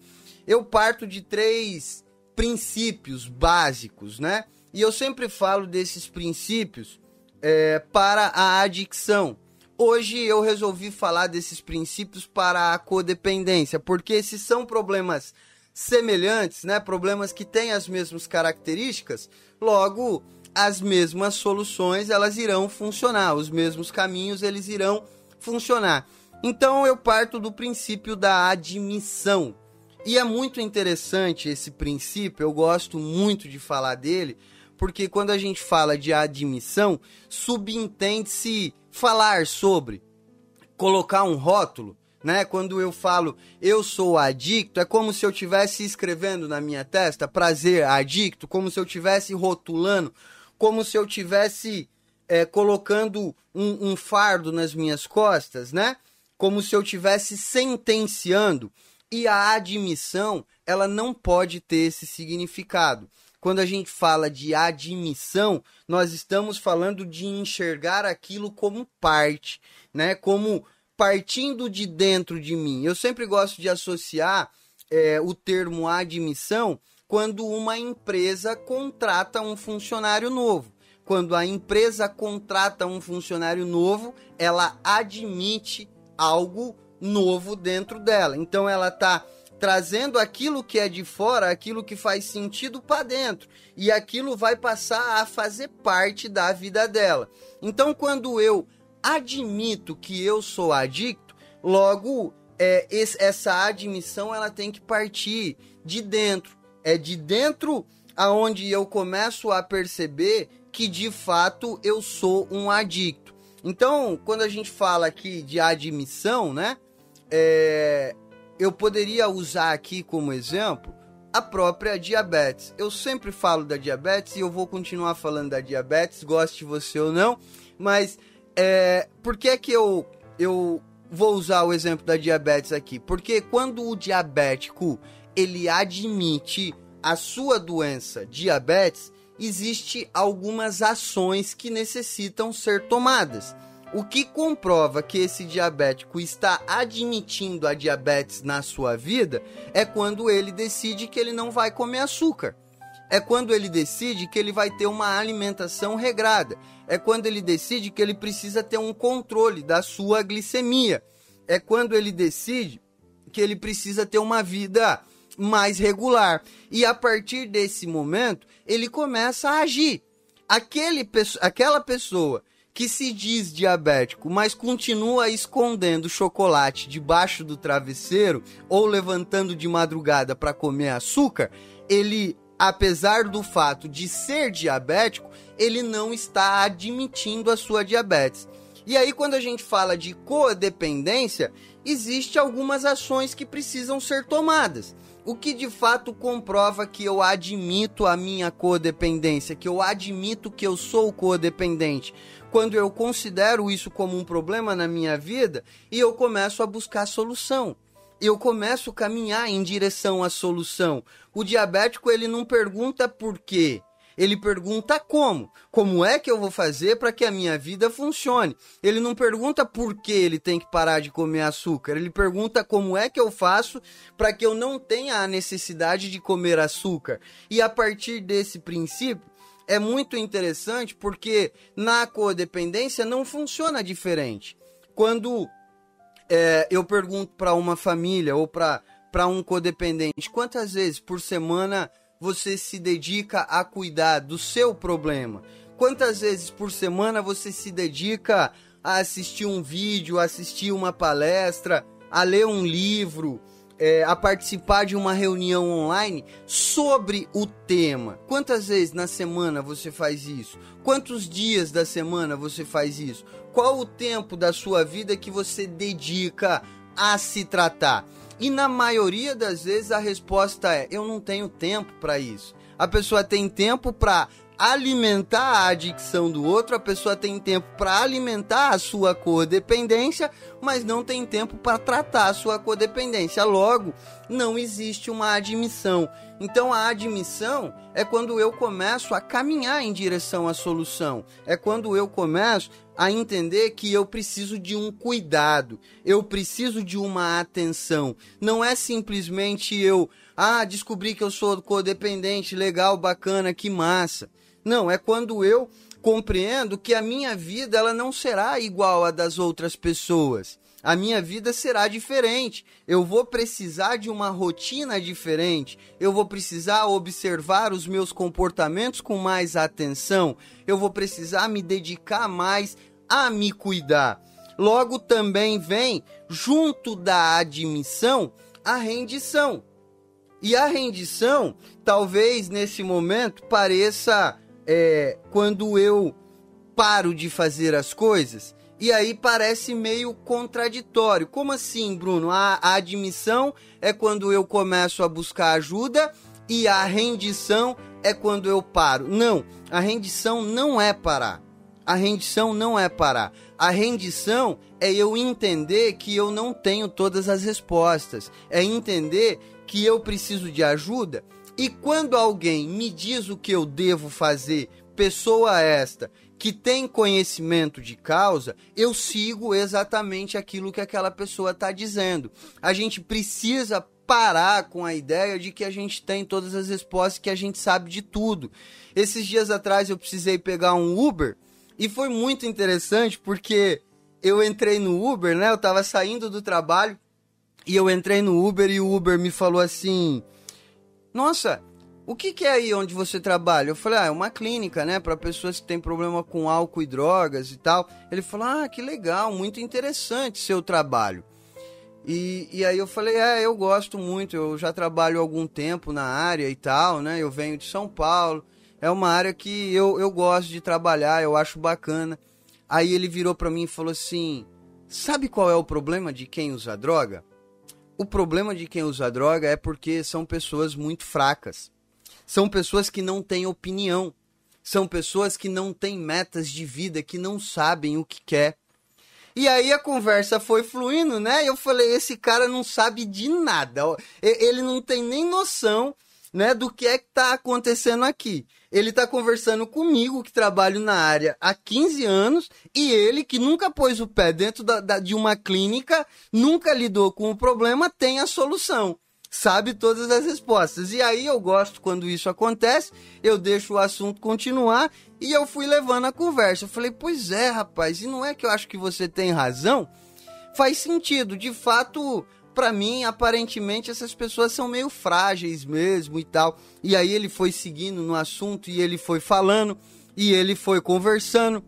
Speaker 3: Eu parto de três princípios básicos, né? E eu sempre falo desses princípios é, para a adicção. Hoje eu resolvi falar desses princípios para a codependência, porque se são problemas semelhantes, né? Problemas que têm as mesmas características, logo as mesmas soluções elas irão funcionar, os mesmos caminhos eles irão funcionar. Então eu parto do princípio da admissão. E é muito interessante esse princípio, eu gosto muito de falar dele, porque quando a gente fala de admissão, subentende-se falar sobre, colocar um rótulo, né? Quando eu falo eu sou adicto, é como se eu estivesse escrevendo na minha testa prazer adicto, como se eu estivesse rotulando, como se eu estivesse é, colocando um, um fardo nas minhas costas, né? Como se eu estivesse sentenciando. E a admissão, ela não pode ter esse significado. Quando a gente fala de admissão, nós estamos falando de enxergar aquilo como parte, né? Como partindo de dentro de mim. Eu sempre gosto de associar é, o termo admissão quando uma empresa contrata um funcionário novo. Quando a empresa contrata um funcionário novo, ela admite algo novo dentro dela. Então ela está trazendo aquilo que é de fora, aquilo que faz sentido para dentro, e aquilo vai passar a fazer parte da vida dela. Então quando eu admito que eu sou adicto, logo é, esse, essa admissão ela tem que partir de dentro. É de dentro aonde eu começo a perceber que de fato eu sou um adicto. Então, quando a gente fala aqui de admissão, né? É, eu poderia usar aqui como exemplo a própria diabetes. Eu sempre falo da diabetes e eu vou continuar falando da diabetes, goste você ou não, mas é, por que que eu, eu vou usar o exemplo da diabetes aqui? Porque quando o diabético ele admite a sua doença diabetes, existe algumas ações que necessitam ser tomadas. O que comprova que esse diabético está admitindo a diabetes na sua vida é quando ele decide que ele não vai comer açúcar é quando ele decide que ele vai ter uma alimentação regrada. É quando ele decide que ele precisa ter um controle da sua glicemia. É quando ele decide que ele precisa ter uma vida mais regular. E a partir desse momento, ele começa a agir. Aquele, aquela pessoa que se diz diabético, mas continua escondendo chocolate debaixo do travesseiro ou levantando de madrugada para comer açúcar, ele apesar do fato de ser diabético, ele não está admitindo a sua diabetes. E aí, quando a gente fala de codependência, existe algumas ações que precisam ser tomadas. O que de fato comprova que eu admito a minha codependência, que eu admito que eu sou codependente. Quando eu considero isso como um problema na minha vida e eu começo a buscar solução eu começo a caminhar em direção à solução. O diabético ele não pergunta por quê, ele pergunta como. Como é que eu vou fazer para que a minha vida funcione? Ele não pergunta por que ele tem que parar de comer açúcar. Ele pergunta como é que eu faço para que eu não tenha a necessidade de comer açúcar. E a partir desse princípio, é muito interessante porque na codependência não funciona diferente. Quando é, eu pergunto para uma família ou para um codependente, quantas vezes por semana você se dedica a cuidar do seu problema? Quantas vezes por semana você se dedica a assistir um vídeo, a assistir uma palestra, a ler um livro, é, a participar de uma reunião online sobre o tema. Quantas vezes na semana você faz isso? Quantos dias da semana você faz isso? Qual o tempo da sua vida que você dedica a se tratar? E na maioria das vezes a resposta é: eu não tenho tempo para isso. A pessoa tem tempo para alimentar a adicção do outro, a pessoa tem tempo para alimentar a sua codependência, mas não tem tempo para tratar a sua codependência. Logo, não existe uma admissão. Então, a admissão é quando eu começo a caminhar em direção à solução, é quando eu começo a entender que eu preciso de um cuidado, eu preciso de uma atenção. Não é simplesmente eu, ah, descobri que eu sou codependente, legal, bacana, que massa. Não, é quando eu compreendo que a minha vida ela não será igual à das outras pessoas. A minha vida será diferente. Eu vou precisar de uma rotina diferente. Eu vou precisar observar os meus comportamentos com mais atenção. Eu vou precisar me dedicar mais a me cuidar. Logo também vem, junto da admissão, a rendição. E a rendição, talvez nesse momento, pareça é, quando eu paro de fazer as coisas. E aí parece meio contraditório. Como assim, Bruno? A, a admissão é quando eu começo a buscar ajuda e a rendição é quando eu paro. Não, a rendição não é parar. A rendição não é parar. A rendição é eu entender que eu não tenho todas as respostas. É entender que eu preciso de ajuda. E quando alguém me diz o que eu devo fazer, pessoa esta que tem conhecimento de causa, eu sigo exatamente aquilo que aquela pessoa está dizendo. A gente precisa parar com a ideia de que a gente tem todas as respostas, que a gente sabe de tudo. Esses dias atrás eu precisei pegar um Uber e foi muito interessante porque eu entrei no Uber, né? Eu estava saindo do trabalho e eu entrei no Uber e o Uber me falou assim: Nossa, o que, que, é aí onde você trabalha? Eu falei, ah, é uma clínica, né, para pessoas que têm problema com álcool e drogas e tal. Ele falou, ah, que legal, muito interessante seu trabalho. E, e aí eu falei, é, eu gosto muito, eu já trabalho algum tempo na área e tal, né, eu venho de São Paulo, é uma área que eu, eu gosto de trabalhar, eu acho bacana. Aí ele virou para mim e falou assim, sabe qual é o problema de quem usa droga? O problema de quem usa droga é porque são pessoas muito fracas são pessoas que não têm opinião. São pessoas que não têm metas de vida, que não sabem o que quer. E aí a conversa foi fluindo, né? Eu falei, esse cara não sabe de nada. Ele não tem nem noção, né, do que é que tá acontecendo aqui. Ele tá conversando comigo, que trabalho na área há 15 anos, e ele, que nunca pôs o pé dentro da, da, de uma clínica, nunca lidou com o problema, tem a solução sabe todas as respostas. E aí eu gosto quando isso acontece, eu deixo o assunto continuar e eu fui levando a conversa. Eu falei, pois é, rapaz, e não é que eu acho que você tem razão? Faz sentido, de fato, para mim, aparentemente essas pessoas são meio frágeis mesmo e tal. E aí ele foi seguindo no assunto e ele foi falando e ele foi conversando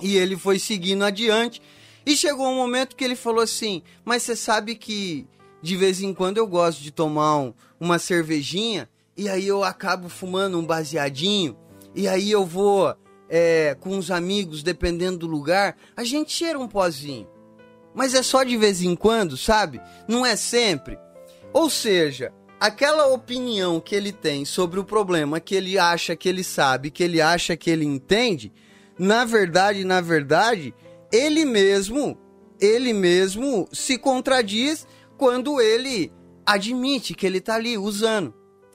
Speaker 3: e ele foi seguindo adiante. E chegou um momento que ele falou assim: Mas você sabe que de vez em quando eu gosto de tomar um, uma cervejinha e aí eu acabo fumando um baseadinho e aí eu vou é, com os amigos, dependendo do lugar, a gente cheira um pozinho. Mas é só de vez em quando, sabe? Não é sempre. Ou seja, aquela opinião que ele tem sobre o problema que ele acha que ele sabe, que ele acha que ele entende, na verdade, na verdade, ele mesmo, ele mesmo se contradiz quando ele admite que ele está ali usando.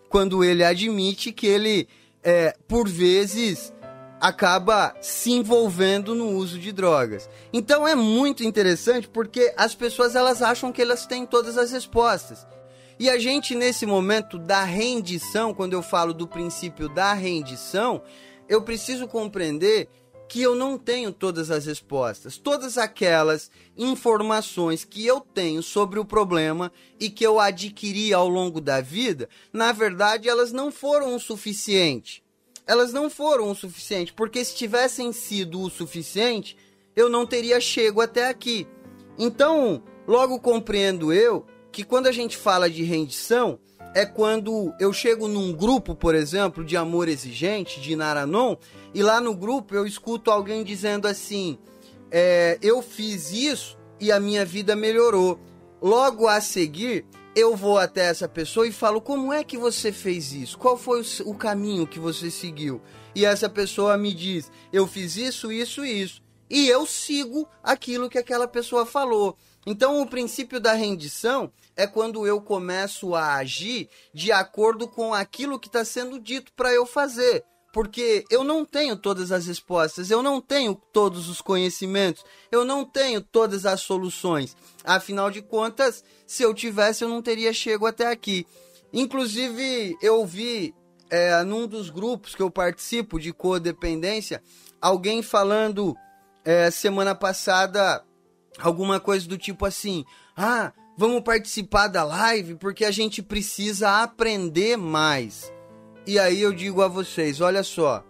Speaker 3: Quando ele admite que ele, é, por vezes, acaba se envolvendo no uso de drogas. Então é muito interessante porque as pessoas elas acham que elas têm todas as respostas. E a gente nesse momento da rendição, quando eu falo do princípio da rendição, eu preciso compreender que eu não tenho todas as respostas. Todas aquelas informações que eu tenho sobre o problema e que eu adquiri ao longo da vida, na verdade, elas não foram o suficiente. Elas não foram o suficiente, porque se tivessem sido o suficiente, eu não teria chego até aqui. Então, logo compreendo eu que quando a gente fala de rendição, é quando eu chego num grupo, por exemplo, de amor exigente, de Naranon, e lá no grupo eu escuto alguém dizendo assim: é, eu fiz isso e a minha vida melhorou. Logo a seguir, eu vou até essa pessoa e falo: como é que você fez isso? Qual foi o, o caminho que você seguiu? E essa pessoa me diz: eu fiz isso, isso e isso. E eu sigo aquilo que aquela pessoa falou. Então, o princípio da rendição é quando eu começo a agir de acordo com aquilo que está sendo dito para eu fazer. Porque eu não tenho todas as respostas, eu não tenho todos os conhecimentos, eu não tenho todas as soluções. Afinal de contas, se eu tivesse, eu não teria chego até aqui. Inclusive, eu vi é, num dos grupos que eu participo de codependência, alguém falando é, semana passada alguma coisa do tipo assim: "Ah, vamos participar da live porque a gente precisa aprender mais". E aí eu digo a vocês, olha só,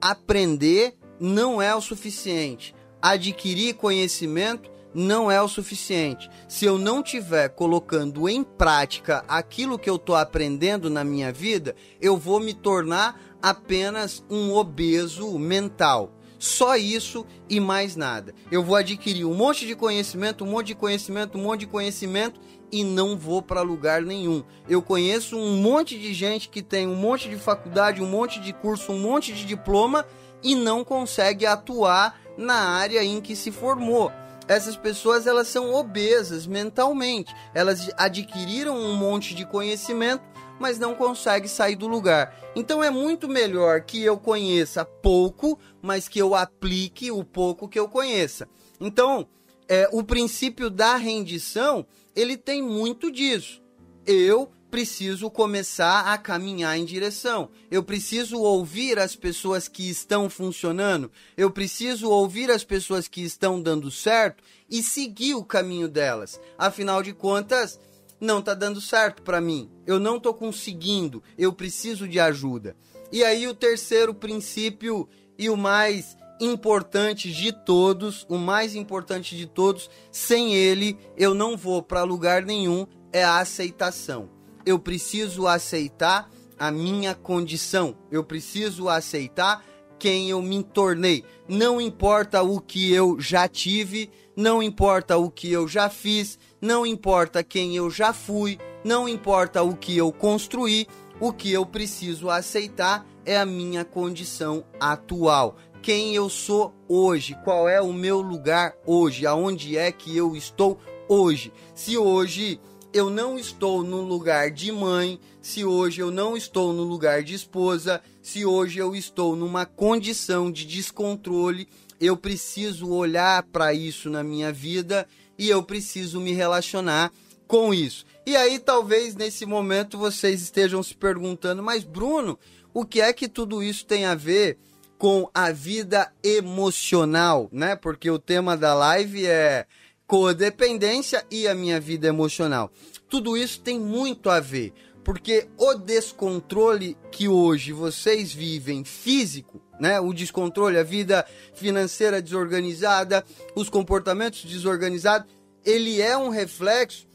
Speaker 3: aprender não é o suficiente. Adquirir conhecimento não é o suficiente. Se eu não tiver colocando em prática aquilo que eu estou aprendendo na minha vida, eu vou me tornar apenas um obeso mental. Só isso e mais nada. Eu vou adquirir um monte de conhecimento, um monte de conhecimento, um monte de conhecimento e não vou para lugar nenhum. Eu conheço um monte de gente que tem um monte de faculdade, um monte de curso, um monte de diploma e não consegue atuar na área em que se formou. Essas pessoas elas são obesas mentalmente. Elas adquiriram um monte de conhecimento, mas não conseguem sair do lugar. Então é muito melhor que eu conheça pouco, mas que eu aplique o pouco que eu conheça. Então, é, o princípio da rendição, ele tem muito disso. Eu preciso começar a caminhar em direção. Eu preciso ouvir as pessoas que estão funcionando. Eu preciso ouvir as pessoas que estão dando certo e seguir o caminho delas. Afinal de contas, não está dando certo para mim. Eu não estou conseguindo. Eu preciso de ajuda. E aí o terceiro princípio e o mais importante de todos, o mais importante de todos, sem ele eu não vou para lugar nenhum, é a aceitação eu preciso aceitar a minha condição, eu preciso aceitar quem eu me tornei. Não importa o que eu já tive, não importa o que eu já fiz, não importa quem eu já fui, não importa o que eu construí, o que eu preciso aceitar é a minha condição atual. Quem eu sou hoje, qual é o meu lugar hoje, aonde é que eu estou hoje. Se hoje eu não estou no lugar de mãe, se hoje eu não estou no lugar de esposa, se hoje eu estou numa condição de descontrole, eu preciso olhar para isso na minha vida e eu preciso me relacionar com isso. E aí talvez nesse momento vocês estejam se perguntando, mas Bruno, o que é que tudo isso tem a ver com a vida emocional, né? Porque o tema da live é codependência e a minha vida emocional. Tudo isso tem muito a ver, porque o descontrole que hoje vocês vivem físico, né? O descontrole, a vida financeira desorganizada, os comportamentos desorganizados, ele é um reflexo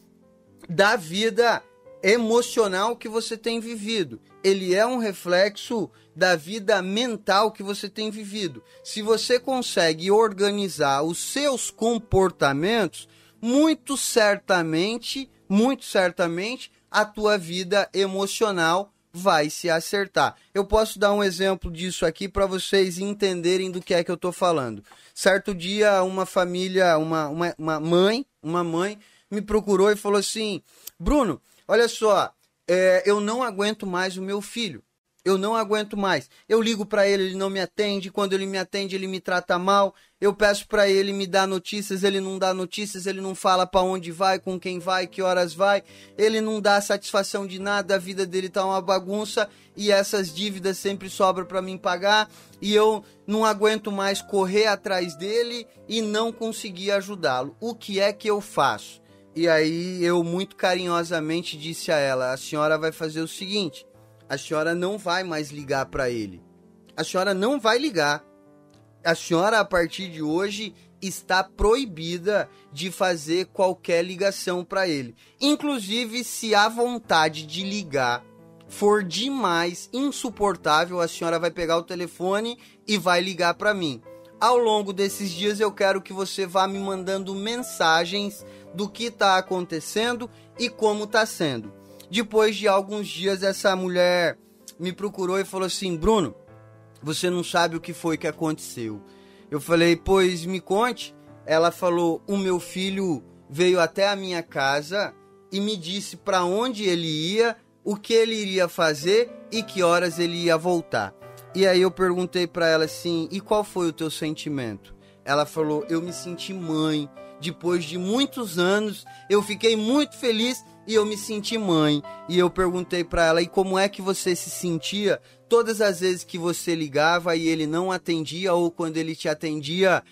Speaker 3: da vida emocional que você tem vivido. Ele é um reflexo da vida mental que você tem vivido. Se você consegue organizar os seus comportamentos, muito certamente, muito certamente, a tua vida emocional vai se acertar. Eu posso dar um exemplo disso aqui para vocês entenderem do que é que eu estou falando. Certo dia, uma família, uma, uma, uma mãe, uma mãe me procurou e falou assim: Bruno, olha só, é, eu não aguento mais o meu filho eu não aguento mais. Eu ligo para ele, ele não me atende. Quando ele me atende, ele me trata mal. Eu peço para ele me dar notícias, ele não dá notícias, ele não fala para onde vai, com quem vai, que horas vai. Ele não dá satisfação de nada, a vida dele tá uma bagunça e essas dívidas sempre sobram para mim pagar e eu não aguento mais correr atrás dele e não conseguir ajudá-lo. O que é que eu faço? E aí eu muito carinhosamente disse a ela: "A senhora vai fazer o seguinte: a senhora não vai mais ligar para ele. A senhora não vai ligar. A senhora, a partir de hoje, está proibida de fazer qualquer ligação para ele. Inclusive, se a vontade de ligar for demais, insuportável, a senhora vai pegar o telefone e vai ligar para mim. Ao longo desses dias, eu quero que você vá me mandando mensagens do que está acontecendo e como está sendo. Depois de alguns dias, essa mulher me procurou e falou assim: Bruno, você não sabe o que foi que aconteceu. Eu falei: Pois me conte. Ela falou: O meu filho veio até a minha casa e me disse para onde ele ia, o que ele iria fazer e que horas ele ia voltar. E aí eu perguntei para ela assim: "E qual foi o teu sentimento?" Ela falou: "Eu me senti mãe. Depois de muitos anos, eu fiquei muito feliz e eu me senti mãe. E eu perguntei para ela: "E como é que você se sentia todas as vezes que você ligava e ele não atendia ou quando ele te atendia,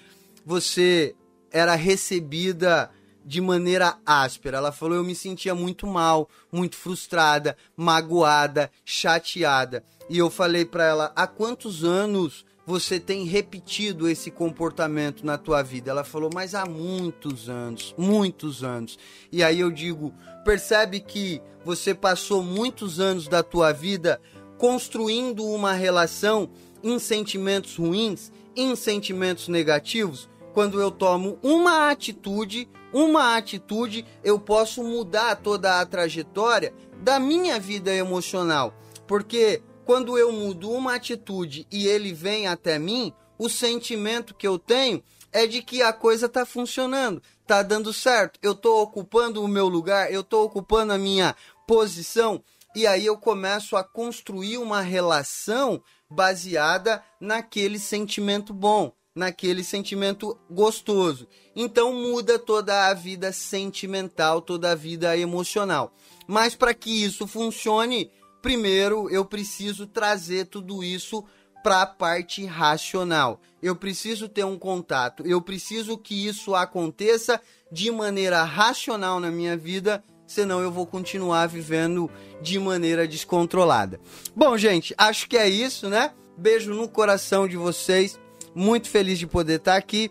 Speaker 3: você era recebida de maneira áspera. Ela falou: eu me sentia muito mal, muito frustrada, magoada, chateada. E eu falei para ela: há quantos anos você tem repetido esse comportamento na tua vida? Ela falou: mas há muitos anos, muitos anos. E aí eu digo: percebe que você passou muitos anos da tua vida construindo uma relação em sentimentos ruins, em sentimentos negativos? Quando eu tomo uma atitude, uma atitude, eu posso mudar toda a trajetória da minha vida emocional. Porque quando eu mudo uma atitude e ele vem até mim, o sentimento que eu tenho é de que a coisa está funcionando, está dando certo, eu estou ocupando o meu lugar, eu estou ocupando a minha posição, e aí eu começo a construir uma relação baseada naquele sentimento bom naquele sentimento gostoso. Então muda toda a vida sentimental, toda a vida emocional. Mas para que isso funcione, primeiro eu preciso trazer tudo isso para a parte racional. Eu preciso ter um contato, eu preciso que isso aconteça de maneira racional na minha vida, senão eu vou continuar vivendo de maneira descontrolada. Bom, gente, acho que é isso, né? Beijo no coração de vocês muito feliz de poder estar aqui.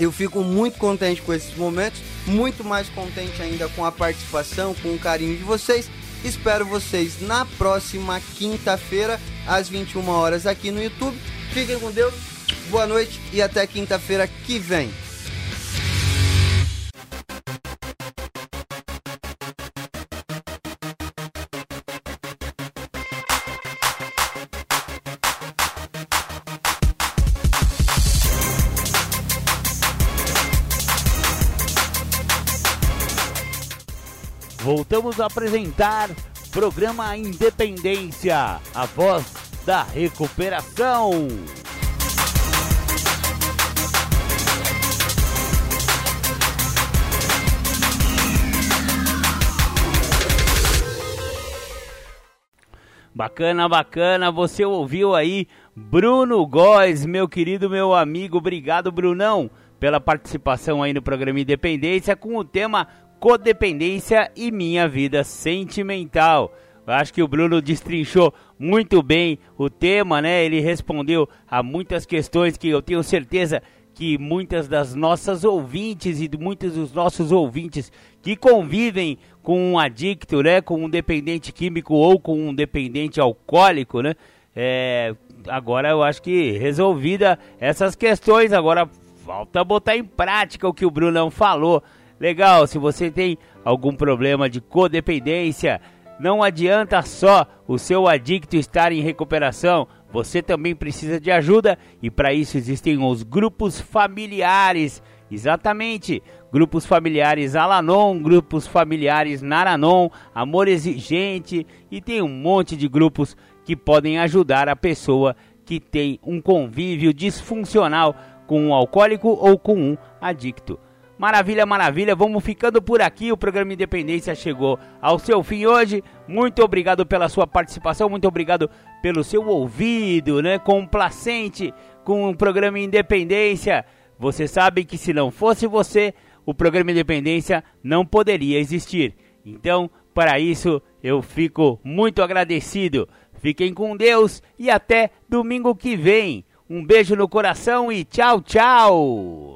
Speaker 3: Eu fico muito contente com esses momentos, muito mais contente ainda com a participação, com o carinho de vocês. Espero vocês na próxima quinta-feira, às 21 horas aqui no YouTube. Fiquem com Deus, boa noite e até quinta-feira que vem.
Speaker 1: Voltamos a apresentar programa Independência, a voz da recuperação. Bacana, bacana, você ouviu aí Bruno Góes, meu querido, meu amigo, obrigado Brunão pela participação aí no programa Independência com o tema codependência e minha vida sentimental. Eu acho que o Bruno destrinchou muito bem o tema, né? Ele respondeu a muitas questões que eu tenho certeza que muitas das nossas ouvintes e muitos dos nossos ouvintes que convivem com um adicto, né, com um dependente químico ou com um dependente alcoólico, né, é, agora eu acho que resolvida essas questões, agora falta botar em prática o que o Brunão falou. Legal, se você tem algum problema de codependência, não adianta só o seu adicto estar em recuperação, você também precisa de ajuda e para isso existem os grupos familiares. Exatamente, grupos familiares Alanon, grupos familiares Naranon, Amor Exigente e tem um monte de grupos que podem ajudar a pessoa que tem um convívio disfuncional com um alcoólico ou com um adicto. Maravilha, maravilha. Vamos ficando por aqui. O programa Independência chegou ao seu fim hoje. Muito obrigado pela sua participação. Muito obrigado pelo seu ouvido, né? Complacente com o programa Independência. Você sabe que se não fosse você, o programa Independência não poderia existir. Então, para isso, eu fico muito agradecido. Fiquem com Deus e até domingo que vem. Um beijo no coração e tchau, tchau!